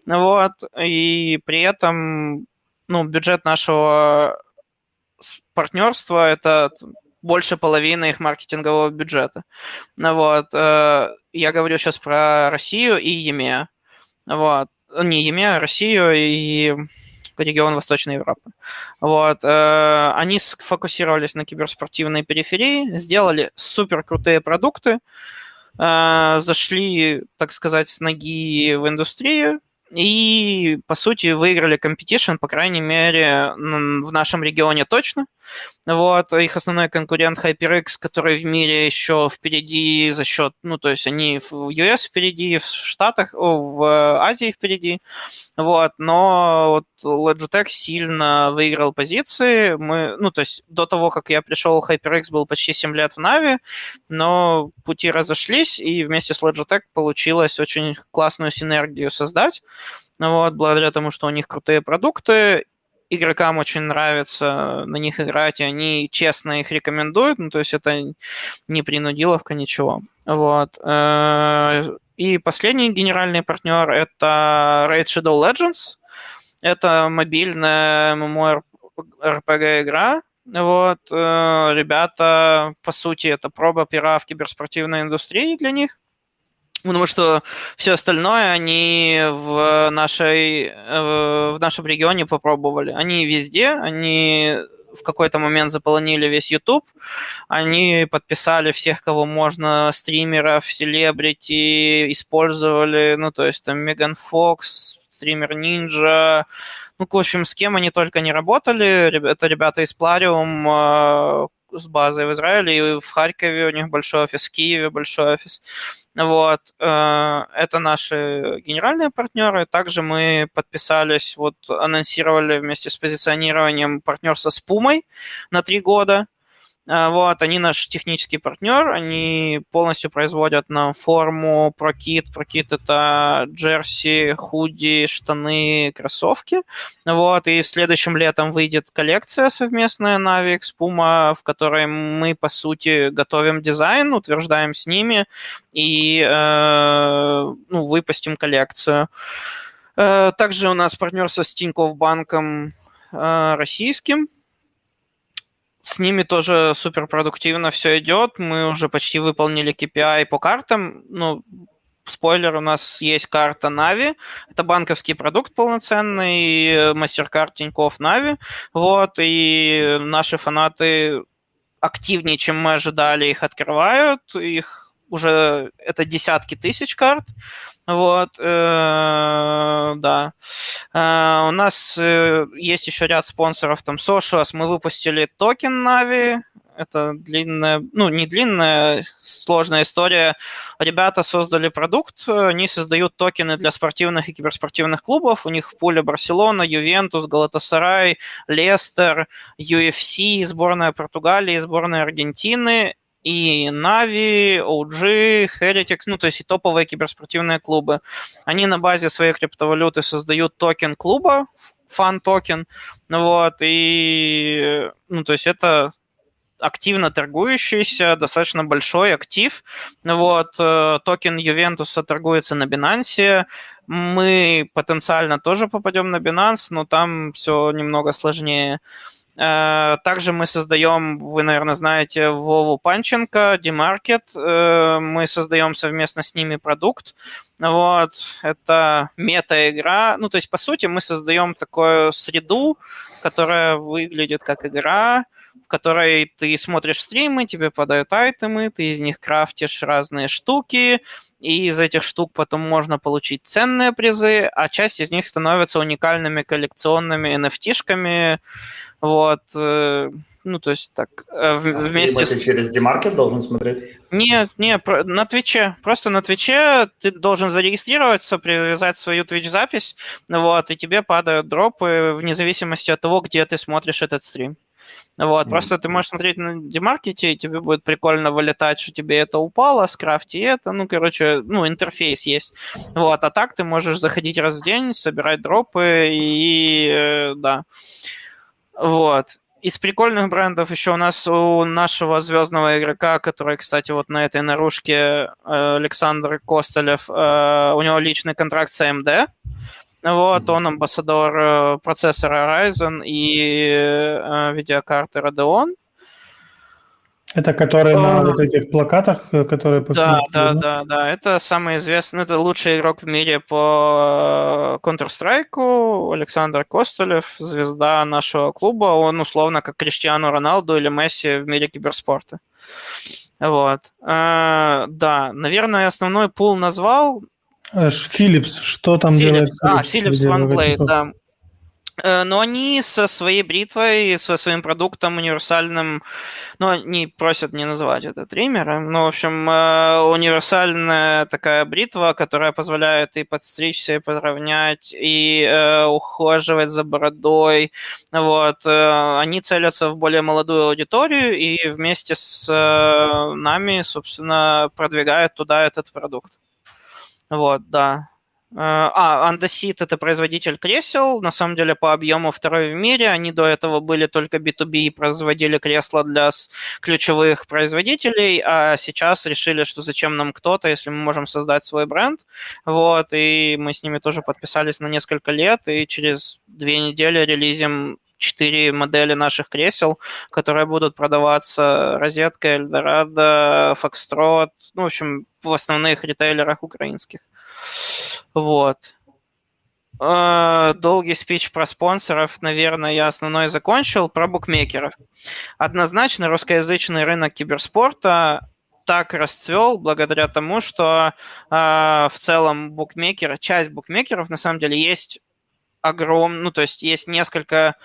вот, и при этом, ну, бюджет нашего партнерства это больше половины их маркетингового бюджета. Ну вот. Э, я говорю сейчас про Россию и EMEA. Вот. Не EMEA, а Россию и регион Восточной Европы. Вот. Э, они сфокусировались на киберспортивной периферии, сделали супер крутые продукты, э, зашли, так сказать, с ноги в индустрию, и, по сути, выиграли competition, по крайней мере, в нашем регионе точно. Вот, их основной конкурент HyperX, который в мире еще впереди за счет, ну, то есть они в US впереди, в Штатах, в Азии впереди, вот, но вот Logitech сильно выиграл позиции, мы, ну, то есть до того, как я пришел, HyperX был почти 7 лет в Нави, но пути разошлись, и вместе с Logitech получилось очень классную синергию создать, вот, благодаря тому, что у них крутые продукты, игрокам очень нравится на них играть, и они честно их рекомендуют, ну, то есть это не принудиловка, ничего. Вот. Э, и последний генеральный партнер — это Raid Shadow Legends. Это мобильная MMORPG-игра, вот, э, ребята, по сути, это проба пера в киберспортивной индустрии для них. Потому что все остальное они в, нашей, э, в нашем регионе попробовали. Они везде, они в какой-то момент заполонили весь YouTube, они подписали всех, кого можно, стримеров, селебрити, использовали, ну, то есть там Меган Фокс, стример Ninja, ну, в общем, с кем они только не работали. Это ребята из Plarium, э, с базой в Израиле, и в Харькове у них большой офис, в Киеве большой офис. Вот. Э, это наши генеральные партнеры. Также мы подписались, вот анонсировали вместе с позиционированием партнерство с Пумой на три года. А, вот, они наш технический партнер, они полностью производят нам форму ProKit. ProKit — это джерси, худи, штаны, кроссовки. Вот, и следующим летом выйдет коллекция совместная Navi X Puma, в которой мы, по сути, готовим дизайн, утверждаем с ними и э, ну, выпустим коллекцию. Э, также у нас партнерство с Тинькофф банком э, российским, с ними тоже супер продуктивно все идет. Мы уже почти выполнили KPI по картам. Ну, спойлер, у нас есть карта Нави. Это банковский продукт полноценный, MasterCard Тинькофф NAVI. Вот, и наши фанаты активнее, чем мы ожидали, их открывают. Их уже это десятки тысяч карт. Вот, э, да. Э, у нас э, есть еще ряд спонсоров, там, Socios. Мы выпустили токен Navi. Это длинная, ну, не длинная, сложная история. Ребята создали продукт, они создают токены для спортивных и киберспортивных клубов. У них в пуле Барселона, Ювентус, Галатасарай, Лестер, UFC, сборная Португалии, сборная Аргентины и Na'Vi, OG, Heretics, ну, то есть и топовые киберспортивные клубы. Они на базе своей криптовалюты создают токен клуба, фан-токен, вот, и, ну, то есть это активно торгующийся, достаточно большой актив. Вот, э, токен Ювентуса торгуется на Binance. Мы потенциально тоже попадем на Binance, но там все немного сложнее. Э, также мы создаем, вы, наверное, знаете, Вову Панченко, Демаркет. Э, мы создаем совместно с ними продукт. Вот, это мета-игра. Ну, то есть, по сути, мы создаем такую среду, которая выглядит как игра, в которой ты смотришь стримы, тебе подают айтемы, ты из них крафтишь разные штуки, и из этих штук потом можно получить ценные призы, а часть из них становится уникальными коллекционными NFT-шками, вот, э, ну, то есть так, э, а вместе с... через Демаркет должен смотреть? Нет, нет, на Твиче, просто на Твиче ты должен зарегистрироваться, привязать свою Twitch-запись, вот, и тебе падают дропы вне зависимости от того, где ты смотришь этот стрим. Вот, mm-hmm. просто ты можешь смотреть на демаркете, и тебе будет прикольно вылетать, что тебе это упало, скрафти это, ну, короче, ну, интерфейс есть. Вот, а так ты можешь заходить раз в день, собирать дропы и, э, да. Вот. Из прикольных брендов еще у нас у нашего звездного игрока, который, кстати, вот на этой наружке э, Александр Костолев, э, у него личный контракт с AMD. Вот, он амбассадор э, процессора Ryzen и видеокарты Radeon. Это которые на вот этих плакатах, э, которые по Да, да, да, да. Это самый известный, это лучший игрок в мире по э, Counter-Strike, Александр Костолев, звезда нашего клуба. Он условно как Криштиану Роналду или Месси в мире киберспорта. Вот. А, да, наверное, основной пул назвал. Philips, что там Philips. делает? А, Philips OneBlade, да. Э, но они со своей бритвой, со своим продуктом универсальным, ну, они просят не называть это триммером, но, в общем, э, универсальная такая бритва, которая позволяет и подстричься, и подровнять, и э, ухаживать за бородой. Вот. Э, они целятся в более молодую аудиторию и вместе с нами, собственно, продвигают туда этот продукт. Вот, да. Э, а, Андесит это производитель кресел, на самом деле по объему второй в мире. Они до этого были только B2B и производили кресла для ключевых производителей, а сейчас решили, что зачем нам кто-то, если мы можем создать свой бренд. Вот, и мы с ними тоже подписались на несколько лет, и через две недели релизим четыре модели наших кресел, которые будут продаваться Розетка, Эльдорадо, Фокстрот, ну, в общем, в основных ритейлерах украинских. Вот. А, долгий спич про спонсоров, наверное, я основной закончил. Про букмекеров. Однозначно русскоязычный рынок киберспорта так расцвел благодаря тому, что э, в целом букмекеры, часть букмекеров на самом деле есть огромный, ну то есть есть несколько,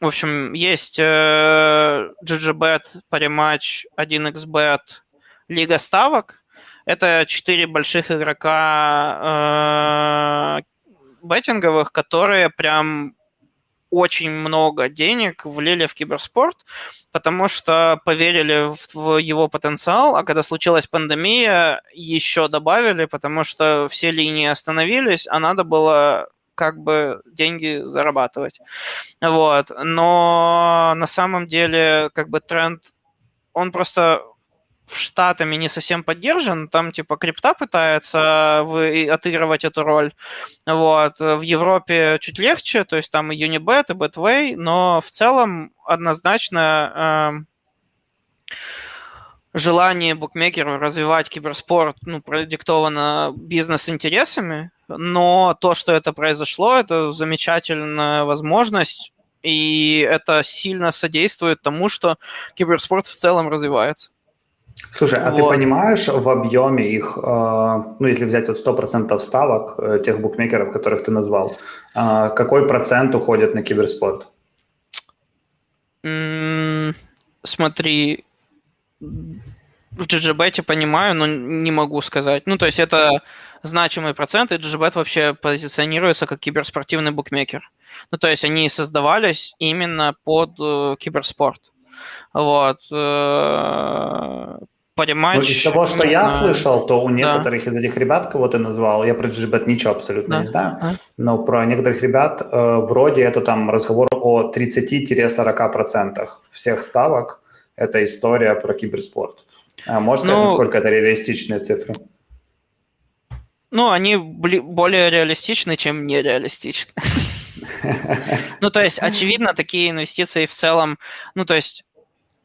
в общем, есть э, GGBet, Parimatch, 1xBet, Лига ставок, это четыре больших игрока э, беттинговых, которые прям очень много денег влили в киберспорт, потому что поверили в его потенциал, а когда случилась пандемия, еще добавили, потому что все линии остановились, а надо было как бы деньги зарабатывать. Вот. Но на самом деле как бы тренд, он просто в Штатами не совсем поддержан, там типа крипта пытается вы, отыгрывать эту роль, вот, в Европе чуть легче, то есть там и Unibet, и Betway, но в целом однозначно э, желание букмекеров развивать киберспорт ну, продиктовано бизнес-интересами, но то, что это произошло, это замечательная возможность, и это сильно содействует тому, что киберспорт в целом развивается. Слушай, а вот. ты понимаешь в объеме их, э, ну, если взять вот 100% ставок э, тех букмекеров, которых ты назвал, э, какой процент уходит на киберспорт? Mm, смотри, в GGBet понимаю, но не могу сказать. Ну, то есть это значимый процент, и GGBet вообще позиционируется как киберспортивный букмекер. Ну, то есть они создавались именно под э, киберспорт. Вот. Э, понимать... Ну, из того, что я знаю. слышал, то у некоторых да. из этих ребят, кого ты назвал, я про GGBet ничего абсолютно да. не знаю, а? но про некоторых ребят э, вроде это там разговор о 30-40% всех ставок. Это история про киберспорт. А можешь ну, сказать, насколько это реалистичные цифры? Ну, они более реалистичны, чем нереалистичны. Ну, то есть, очевидно, такие инвестиции в целом, ну, то есть,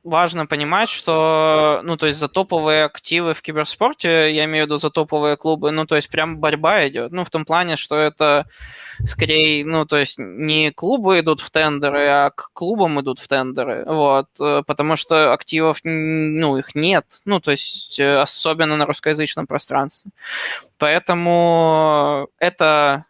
важно понимать, что, ну, то есть за топовые активы в киберспорте, я имею в виду за топовые клубы, ну, то есть прям борьба идет, ну, в том плане, что это скорее, ну, то есть не клубы идут в тендеры, а к клубам идут в тендеры, вот, э, потому что активов, ну, их нет, ну, то есть э, особенно на русскоязычном пространстве. Поэтому это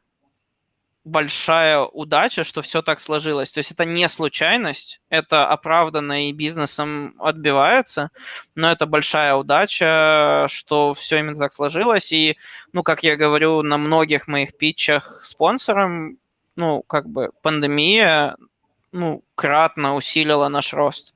большая удача, что все так сложилось. То есть это не случайность, это оправданно и бизнесом отбивается, но это большая удача, что все именно так сложилось. И, ну, как я говорю на многих моих питчах спонсорам, ну, как бы пандемия ну, кратно усилила наш рост.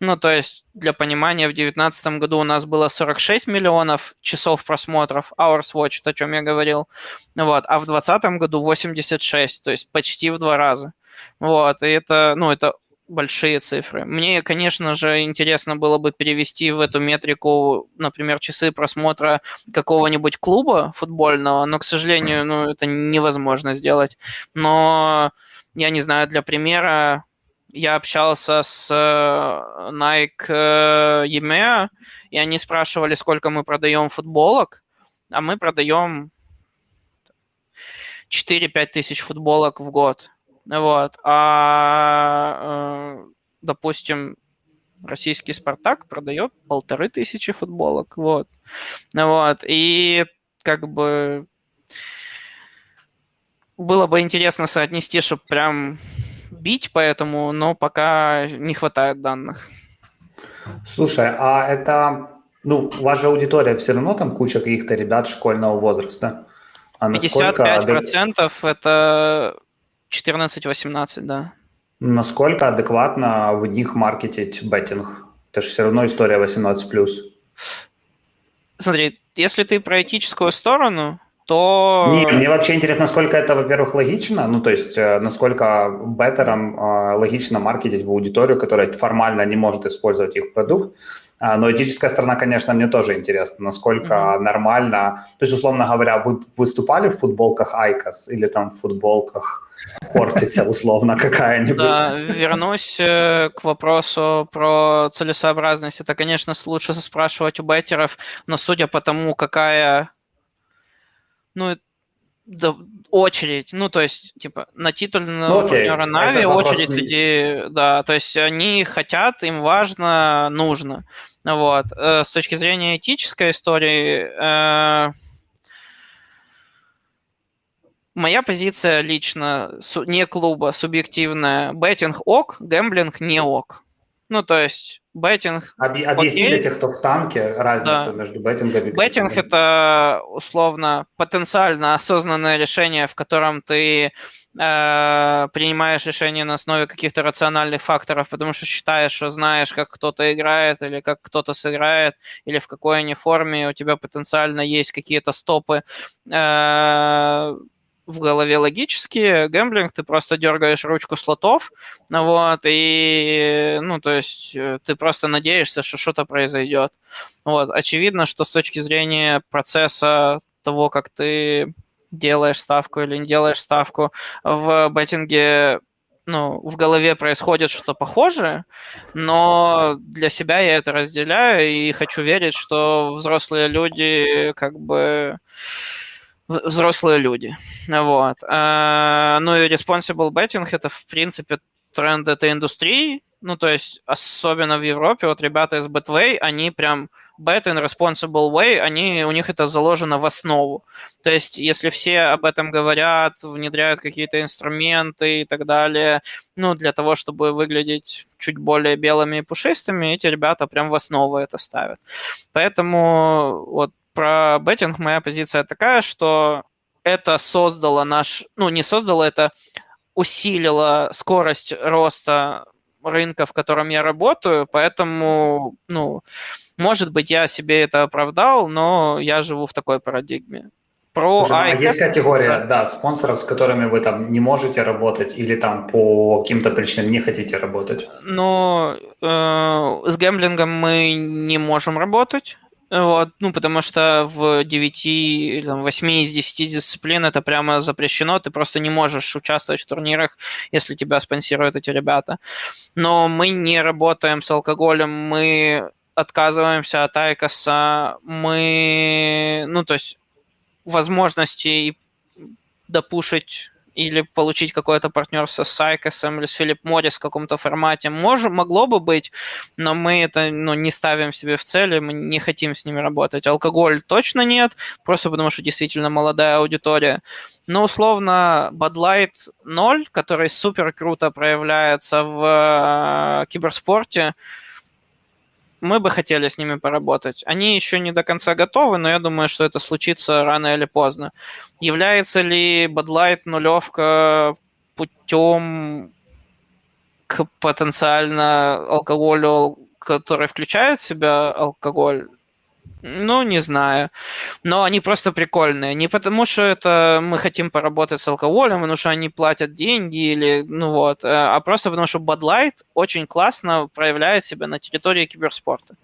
Ну, то есть, для понимания, в 2019 году у нас было 46 миллионов часов просмотров, hours watched, о чем я говорил, вот, а в 2020 году 86, то есть почти в два раза. Вот, и это, ну, это большие цифры. Мне, конечно же, интересно было бы перевести в эту метрику, например, часы просмотра какого-нибудь клуба футбольного, но, к сожалению, ну, это невозможно сделать. Но я не знаю, для примера, я общался с э, Nike э, EMEA, и они спрашивали, сколько мы продаем футболок, а мы продаем 4-5 тысяч футболок в год. Вот. А, э, допустим, российский «Спартак» продает полторы тысячи футболок. Вот. Вот. И как бы было бы интересно соотнести, чтобы прям бить поэтому, но пока не хватает данных. Слушай, а это, ну, ваша аудитория все равно там куча каких-то ребят школьного возраста? А 55% это 14-18, да. Насколько адекватно в них маркетить беттинг? Это же все равно история 18+. Смотри, если ты про этическую сторону, то... Не, мне вообще интересно, насколько это, во-первых, логично, ну, то есть, э, насколько беттерам э, логично маркетить в аудиторию, которая формально не может использовать их продукт, а, но этическая сторона, конечно, мне тоже интересна, насколько mm-hmm. нормально, то есть, условно говоря, вы выступали в футболках IQOS или там в футболках Хортица, условно, какая-нибудь. Да, вернусь э, к вопросу про целесообразность. Это, конечно, лучше спрашивать у беттеров, но судя по тому, какая ну, да, очередь, ну, то есть, типа, на титульного ну, партнера NAVI очередь среди, да, то есть они хотят, им важно, нужно. Вот. Э, с точки зрения этической истории, э, моя позиция лично, не клуба, субъективная, беттинг ок, гэмблинг не ок. Ну, то есть беттинг... Объ... Объясни для тех, кто в танке, разницу да. между беттингом и... Беттинг – это, условно, потенциально осознанное решение, в котором ты э, принимаешь решение на основе каких-то рациональных факторов, потому что считаешь, что знаешь, как кто-то играет или как кто-то сыграет, или в какой они форме, у тебя потенциально есть какие-то стопы э, в голове логические, гэмблинг, ты просто дергаешь ручку слотов, вот, и, ну, то есть э, ты просто надеешься, что что-то произойдет. Вот, очевидно, что с точки зрения процесса того, как ты делаешь ставку или не делаешь ставку, в беттинге ну, в голове происходит что-то похожее, но для себя я это разделяю и хочу верить, что взрослые люди как бы взрослые люди. Вот. А, ну и responsible betting это, в принципе, тренд этой индустрии. Ну, то есть, особенно в Европе, вот ребята из Betway, они прям bet in responsible way, они, у них это заложено в основу. То есть, если все об этом говорят, внедряют какие-то инструменты и так далее, ну, для того, чтобы выглядеть чуть более белыми и пушистыми, эти ребята прям в основу это ставят. Поэтому вот про беттинг моя позиция такая, что это создало наш, ну не создало, это усилило скорость роста рынка, в котором я работаю, поэтому, ну, может быть, я себе это оправдал, но я живу в такой парадигме. Про Слушай, а есть категория, да. да, спонсоров, с которыми вы там не можете работать или там по каким-то причинам не хотите работать? Ну, э, с гэмблингом мы не можем работать. Вот, ну, потому что в 9 или 8 из 10 дисциплин это прямо запрещено, ты просто не можешь участвовать в турнирах, если тебя спонсируют эти ребята. Но мы не работаем с алкоголем, мы отказываемся от Айкоса, мы, ну, то есть возможности допушить или получить какое-то партнерство с Сайкосом или с Филипп Моррис в каком-то формате. Мож, могло бы быть, но мы это ну, не ставим себе в цели, мы не хотим с ними работать. Алкоголь точно нет, просто потому что действительно молодая аудитория. Но условно Bud Light 0, который супер круто проявляется в э, киберспорте, мы бы хотели с ними поработать. Они еще не до конца готовы, но я думаю, что это случится рано или поздно. Является ли Bud Light нулевка путем к потенциально алкоголю, который включает в себя алкоголь? Ну, не знаю. Но они просто прикольные. Не потому, что это мы хотим поработать с алкоголем, потому что они платят деньги или, ну вот, э, а просто потому, что Bud Light очень классно проявляет себя на территории киберспорта.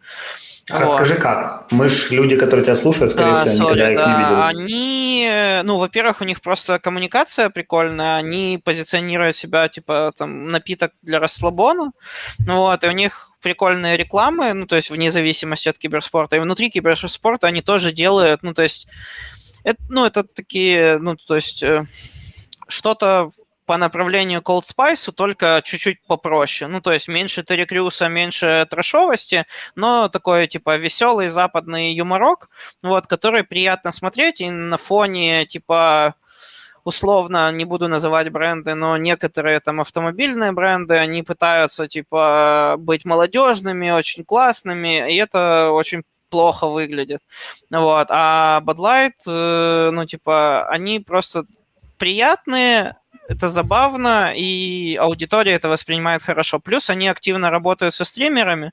Расскажи вот. как. Мы же люди, которые тебя слушают, скорее да, всего, sorry, никогда да. их не видели. Они, ну, во-первых, у них просто коммуникация прикольная, они позиционируют себя, типа, там, напиток для расслабона, вот, и у них прикольные рекламы, ну, то есть вне зависимости от киберспорта. И внутри киберспорта они тоже делают, ну, то есть, это, ну, это такие, ну, то есть, э, что-то по направлению Cold Spice, только чуть-чуть попроще. Ну, то есть меньше терекрюса, меньше трэшовости, но такой, типа, веселый западный юморок, вот, который приятно смотреть, и на фоне, типа, условно, не буду называть бренды, но некоторые там автомобильные бренды, они пытаются, типа, быть молодежными, очень классными, и это очень плохо выглядит. Вот. А Bud Light, э, ну, типа, они просто приятные, это забавно, и аудитория это воспринимает хорошо. Плюс они активно работают со стримерами,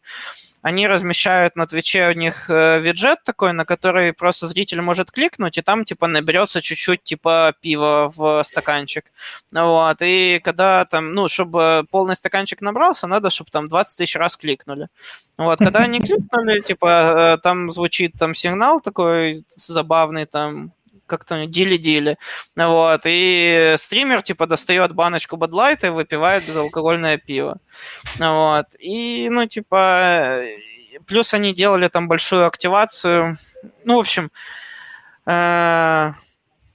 они размещают на Твиче у них э, виджет такой, на который просто зритель может кликнуть, и там, типа, наберется чуть-чуть, типа, пива в стаканчик. Вот, и когда там, ну, чтобы полный стаканчик набрался, надо, чтобы там 20 тысяч раз кликнули. Вот, когда они кликнули, типа, э, там звучит там сигнал такой забавный, там, как-то дили-дили. Вот. И стример, типа, достает баночку Бадлайта и выпивает безалкогольное пиво. Вот. И, ну, типа, плюс они делали там большую активацию. Ну, в общем, э,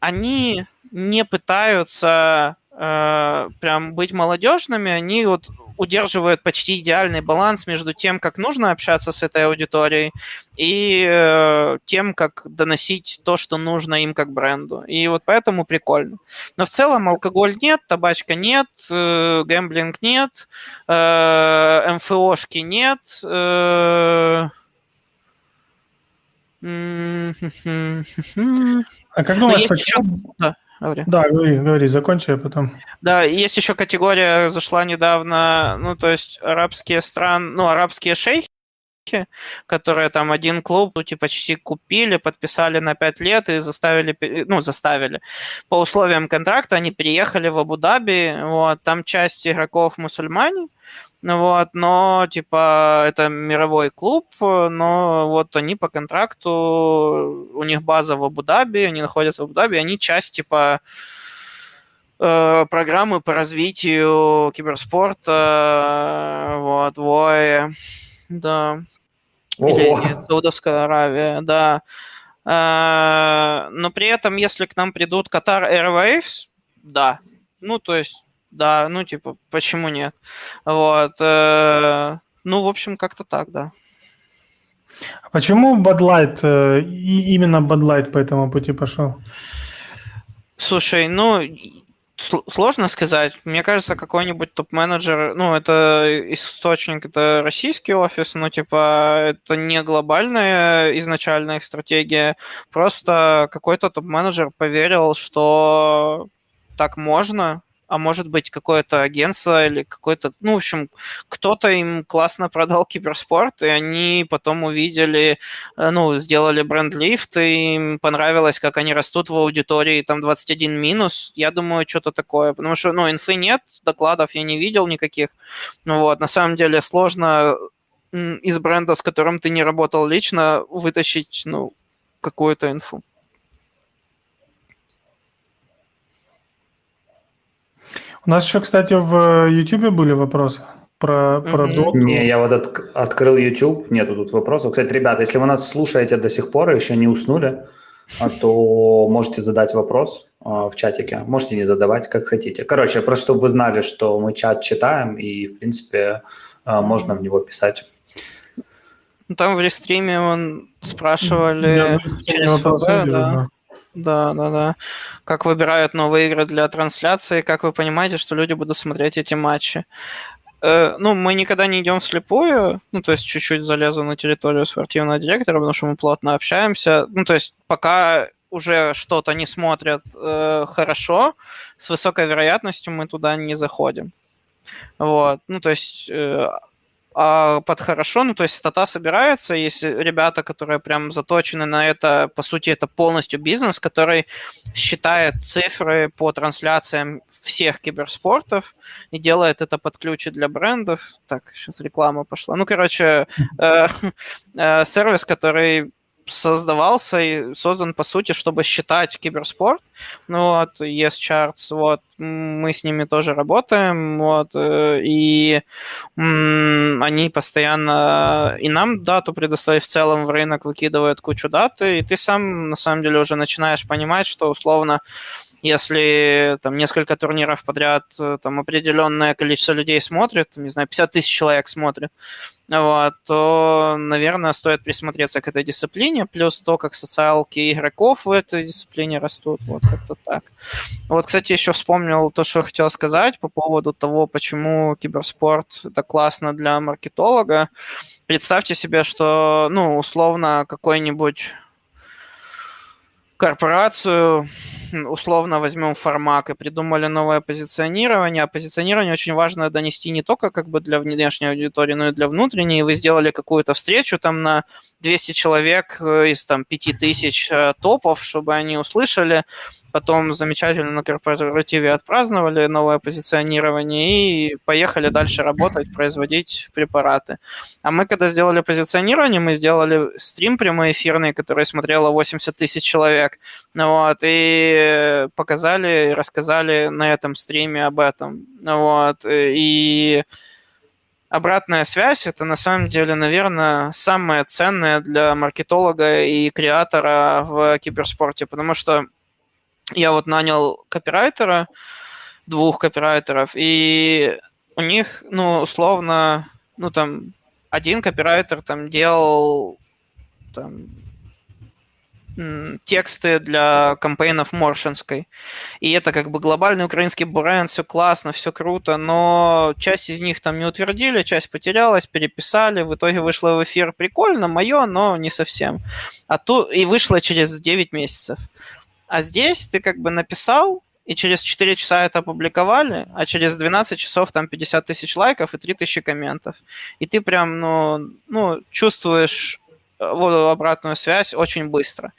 они не пытаются э, прям быть молодежными, они вот удерживают почти идеальный баланс между тем, как нужно общаться с этой аудиторией, и э, тем, как доносить то, что нужно им как бренду. И вот поэтому прикольно. Но в целом алкоголь нет, табачка нет, э, гэмблинг нет, э, МФОшки нет. Э, а как думаешь, почему... Еще... Да. Говори. Да, говори, говори, закончи, а потом. Да, есть еще категория, зашла недавно, ну, то есть арабские страны, ну, арабские шейхи, которые там один клуб ну, типа, почти купили, подписали на 5 лет и заставили, ну, заставили. По условиям контракта они переехали в Абу-Даби, вот, там часть игроков мусульмане, вот, но, типа, это мировой клуб, но вот они по контракту, у них база в Абу-Даби, они находятся в Абу-Даби, они часть, типа, э, программы по развитию киберспорта, вот, ВОЭ, да. Или нет, Саудовская Аравия, да. Э, но при этом, если к нам придут Qatar Airways, да. Ну, то есть да, ну, типа, почему нет? Вот. Э, ну, в общем, как-то так, да. А почему Light, э, именно Bud Light по этому пути пошел? Слушай, ну, сложно сказать. Мне кажется, какой-нибудь топ-менеджер, ну, это источник, это российский офис, но, типа, это не глобальная изначальная их стратегия. Просто какой-то топ-менеджер поверил, что так можно, а может быть какое-то агентство или какой-то, ну, в общем, кто-то им классно продал киберспорт, и они потом увидели, э, ну, сделали бренд-лифт, и им понравилось, как они растут в аудитории, там 21 минус, я думаю, что-то такое, потому что, ну, инфы нет, докладов я не видел никаких, ну, вот, на самом деле сложно из бренда, с которым ты не работал лично, вытащить, ну, какую-то инфу. У нас еще, кстати, в YouTube были вопросы про, про mm-hmm. Не, я вот от, открыл YouTube, нету тут вопросов. Кстати, ребята, если вы нас слушаете до сих пор и еще не уснули, а, то можете задать вопрос а, в чатике. Можете не задавать, как хотите. Короче, просто чтобы вы знали, что мы чат читаем, и, в принципе, а, можно в него писать. Ну, там в рестриме он спрашивали да, через ФБ, да. Да. Да, да. Как выбирают новые игры для трансляции, как вы понимаете, что люди будут смотреть эти матчи. Э, ну, мы никогда не идем вслепую, ну, то есть чуть-чуть залезу на территорию спортивного директора, потому что мы плотно общаемся. Ну, то есть пока уже что-то не смотрят э, хорошо, с высокой вероятностью мы туда не заходим. Вот, ну, то есть э, а, под хорошо, ну, то есть стата собирается, есть ребята, которые прям заточены на это, по сути, это полностью бизнес, который считает цифры по трансляциям всех киберспортов и делает это под ключи для брендов. Так, сейчас реклама пошла. Ну, короче, э, э, сервис, который создавался и создан, по сути, чтобы считать киберспорт. Ну вот, Yes Charts, вот, мы с ними тоже работаем, вот, э, и они постоянно и нам дату предоставить в целом в рынок выкидывают кучу даты, и ты сам, на самом деле, уже начинаешь понимать, что, условно, если там несколько турниров подряд э, там определенное количество людей смотрит, не знаю, 50 тысяч человек смотрит, вот, то, наверное, стоит присмотреться к этой дисциплине, плюс то, как социалки игроков в этой дисциплине растут, вот как-то так. Вот, кстати, еще вспомнил то, что хотел сказать по поводу того, почему киберспорт это классно для маркетолога. Представьте себе, что, ну, условно, какой-нибудь корпорацию условно возьмем формак и придумали новое позиционирование. А позиционирование очень важно донести не только как бы для внешней аудитории, но и для внутренней. Вы сделали какую-то встречу там на 200 человек э, из там 5000 э, топов, чтобы они услышали, потом замечательно на корпоративе отпраздновали новое позиционирование и поехали дальше работать, производить препараты. А мы, когда сделали позиционирование, мы сделали стрим прямоэфирный, который смотрело 80 тысяч человек, вот, и показали, рассказали на этом стриме об этом, вот, и обратная связь это на самом деле, наверное, самое ценное для маркетолога и креатора в киберспорте, потому что я вот нанял копирайтера, двух копирайтеров, и у них, ну, условно, ну, там, один копирайтер там делал там, тексты для кампейнов Моршинской. И это как бы глобальный украинский бренд, все классно, все круто, но часть из них там не утвердили, часть потерялась, переписали, в итоге вышло в эфир прикольно, мое, но не совсем. А тут и вышло через 9 месяцев. А здесь ты как бы написал, и через 4 часа это опубликовали, а через 12 часов там 50 тысяч лайков и 3 тысячи комментов. И ты прям, ну, ну чувствуешь обратную связь очень быстро.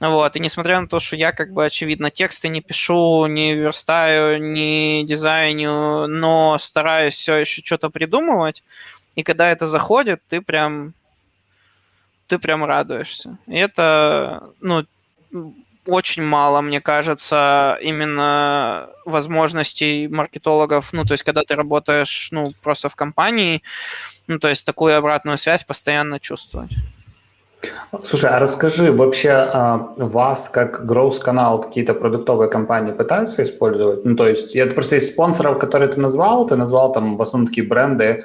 Вот. И несмотря на то, что я, как бы, очевидно, тексты не пишу, не верстаю, не дизайню, но стараюсь все еще что-то придумывать, и когда это заходит, ты прям ты прям радуешься. И это, ну, очень мало, мне кажется, именно возможностей маркетологов, ну, то есть, когда ты работаешь, ну, просто в компании, ну, то есть, такую обратную связь постоянно чувствовать. Слушай, а расскажи, вообще а, вас как growth-канал какие-то продуктовые компании пытаются использовать? Ну, то есть, это просто из спонсоров, которые ты назвал, ты назвал там в основном такие бренды,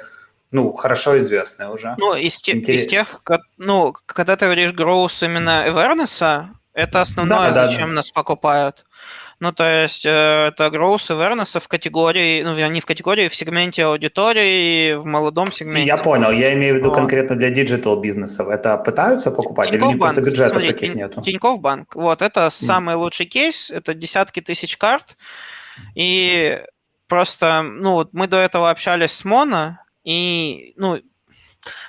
ну, хорошо известные уже. Ну, из, те, Интерес... из тех, ну, когда ты говоришь growth именно awareness, это основное, да, зачем да, нас покупают. Ну, то есть э, это growth awareness в категории, ну, не в категории, в сегменте аудитории, в молодом сегменте. Я понял, я имею в виду вот. конкретно для digital бизнесов. Это пытаются покупать Тинькофф или у них просто бюджетов Смотри, таких нету? Тинькофф банк, вот, это м. самый лучший кейс, это десятки тысяч карт, и просто, ну, вот мы до этого общались с Моно, и, ну,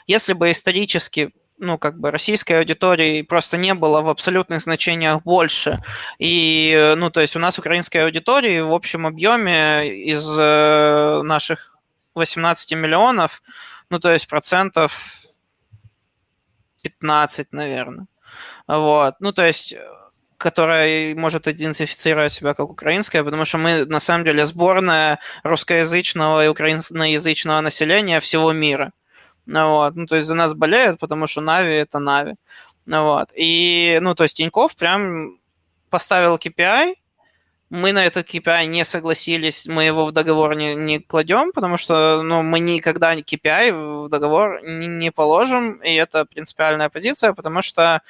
если бы исторически ну, как бы российской аудитории просто не было в абсолютных значениях больше. И, ну, то есть у нас украинской аудитории в общем объеме из э, наших 18 миллионов, ну, то есть процентов 15, наверное. Вот. Ну, то есть которая может идентифицировать себя как украинская, потому что мы на самом деле сборная русскоязычного и украиноязычного населения всего мира. Ну, вот. Ну, то есть за нас болеют, потому что Нави – это Нави. Ну, вот. И, ну, то есть Тиньков прям поставил KPI, мы на этот KPI не согласились, мы его в договор не, не кладем, потому что ну, мы никогда KPI в договор не, не положим, и это принципиальная позиция, потому что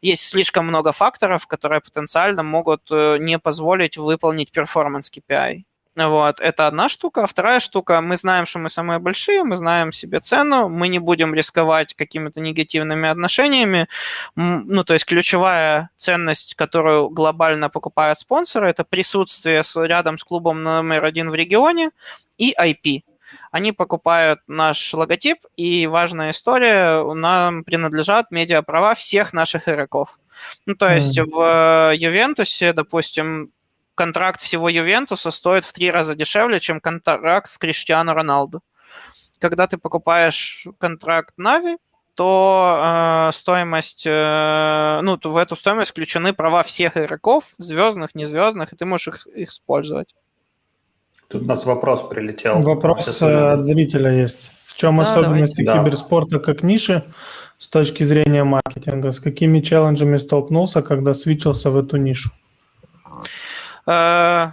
есть слишком много факторов, которые потенциально могут э, не позволить выполнить перформанс KPI. Вот, это одна штука. А вторая штука, мы знаем, что мы самые большие, мы знаем себе цену, мы не будем рисковать какими-то негативными отношениями. Ну, то есть ключевая ценность, которую глобально покупают спонсоры, это присутствие рядом с клубом номер один в регионе и IP. они покупают наш логотип, и важная история, нам принадлежат медиаправа всех наших игроков. Ну, то есть mm. в Ювентусе, допустим, контракт всего Ювентуса стоит в три раза дешевле, чем контракт с Криштиану Роналду. Когда ты покупаешь контракт Нави, то э, стоимость, э, ну, то в эту стоимость включены права всех игроков, звездных, незвездных, и ты можешь их, их использовать. Тут у нас вопрос прилетел. Вопрос от зрителя есть. В чем да, особенности давайте. киберспорта как ниши с точки зрения маркетинга? С какими челленджами столкнулся, когда свичился в эту нишу? Э,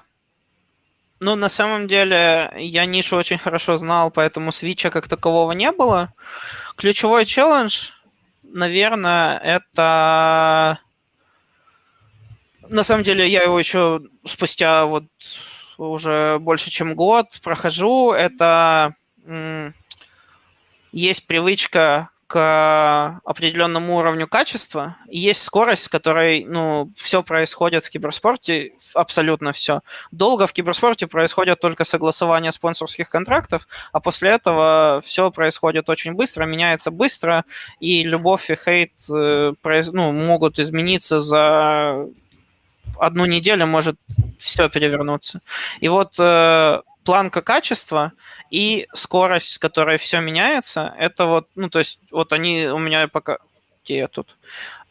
ну, на самом деле, я нишу очень хорошо знал, поэтому свича как такового не было. Ключевой челлендж, наверное, это... На самом деле, я его еще спустя вот уже больше, чем год прохожу. Это есть привычка к определенному уровню качества. И есть скорость, с которой ну, все происходит в киберспорте, абсолютно все. Долго в киберспорте происходит только согласование спонсорских контрактов, а после этого все происходит очень быстро, меняется быстро, и любовь и хейт э, ну, могут измениться за одну неделю, может все перевернуться. И вот э, планка качества и скорость, с которой все меняется, это вот, ну, то есть, вот они у меня пока... Где я тут?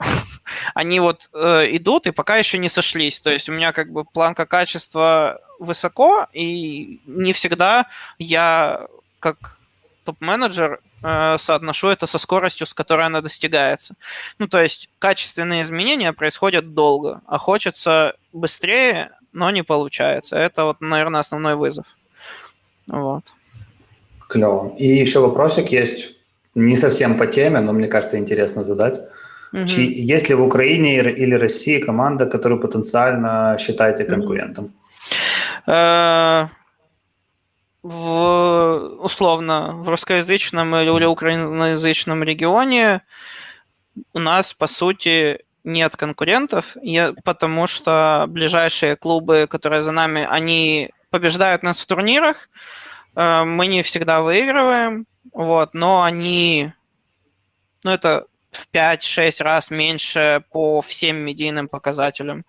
они вот э, идут и пока еще не сошлись. То есть у меня как бы планка качества высоко, и не всегда я как топ-менеджер э, соотношу это со скоростью, с которой она достигается. Ну, то есть качественные изменения происходят долго, а хочется быстрее, но не получается. Это вот, наверное, основной вызов. Вот. Клево. И еще вопросик есть, не совсем по теме, но мне кажется, интересно задать. Угу. Чи, есть ли в Украине или России команда, которую потенциально считаете конкурентом? Э, в, условно, в русскоязычном или украиноязычном регионе у нас, по сути, нет конкурентов, потому что ближайшие клубы, которые за нами, они побеждают нас в турнирах, э, мы не всегда выигрываем, вот, но они, ну, это в 5-6 раз меньше по всем медийным показателям.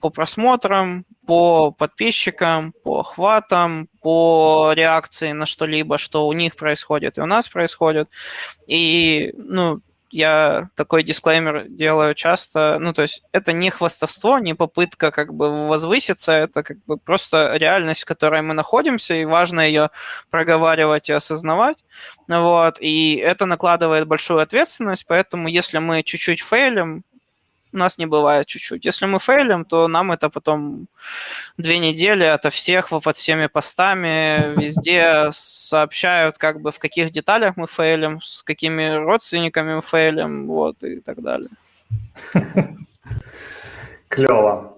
По просмотрам, по подписчикам, по охватам, по реакции на что-либо, что у них происходит и у нас происходит. И, ну, я такой дисклеймер делаю часто. Ну, то есть это не хвастовство, не попытка как бы возвыситься, это как бы просто реальность, в которой мы находимся, и важно ее проговаривать и осознавать. Вот, и это накладывает большую ответственность, поэтому если мы чуть-чуть фейлим, у нас не бывает чуть-чуть. Если мы фейлим, то нам это потом две недели ото всех под всеми постами везде сообщают, как бы в каких деталях мы фейлим, с какими родственниками мы фейлим, вот и так далее. Клево.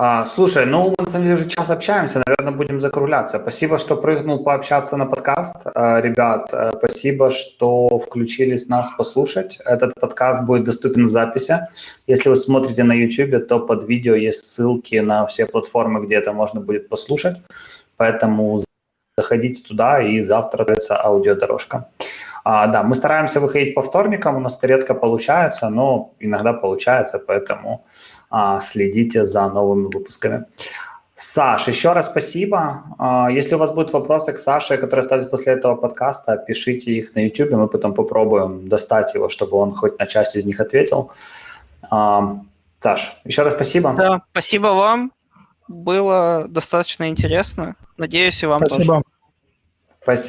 А, слушай, ну мы на самом деле уже час общаемся, наверное, будем закругляться. Спасибо, что прыгнул пообщаться на подкаст. А, ребят, а, спасибо, что включились нас послушать. Этот подкаст будет доступен в записи. Если вы смотрите на YouTube, то под видео есть ссылки на все платформы, где это можно будет послушать. Поэтому заходите туда, и завтра появится аудиодорожка. А, да, мы стараемся выходить по вторникам, у нас редко получается, но иногда получается, поэтому следите за новыми выпусками. Саш, еще раз спасибо. А, если у вас будут вопросы к Саше, которые остались после этого подкаста, пишите их на YouTube, мы потом попробуем достать его, чтобы он хоть на часть из них ответил. А, Саш, еще раз спасибо. Да, спасибо вам. Было достаточно интересно. Надеюсь, и вам спасибо. тоже. Спасибо.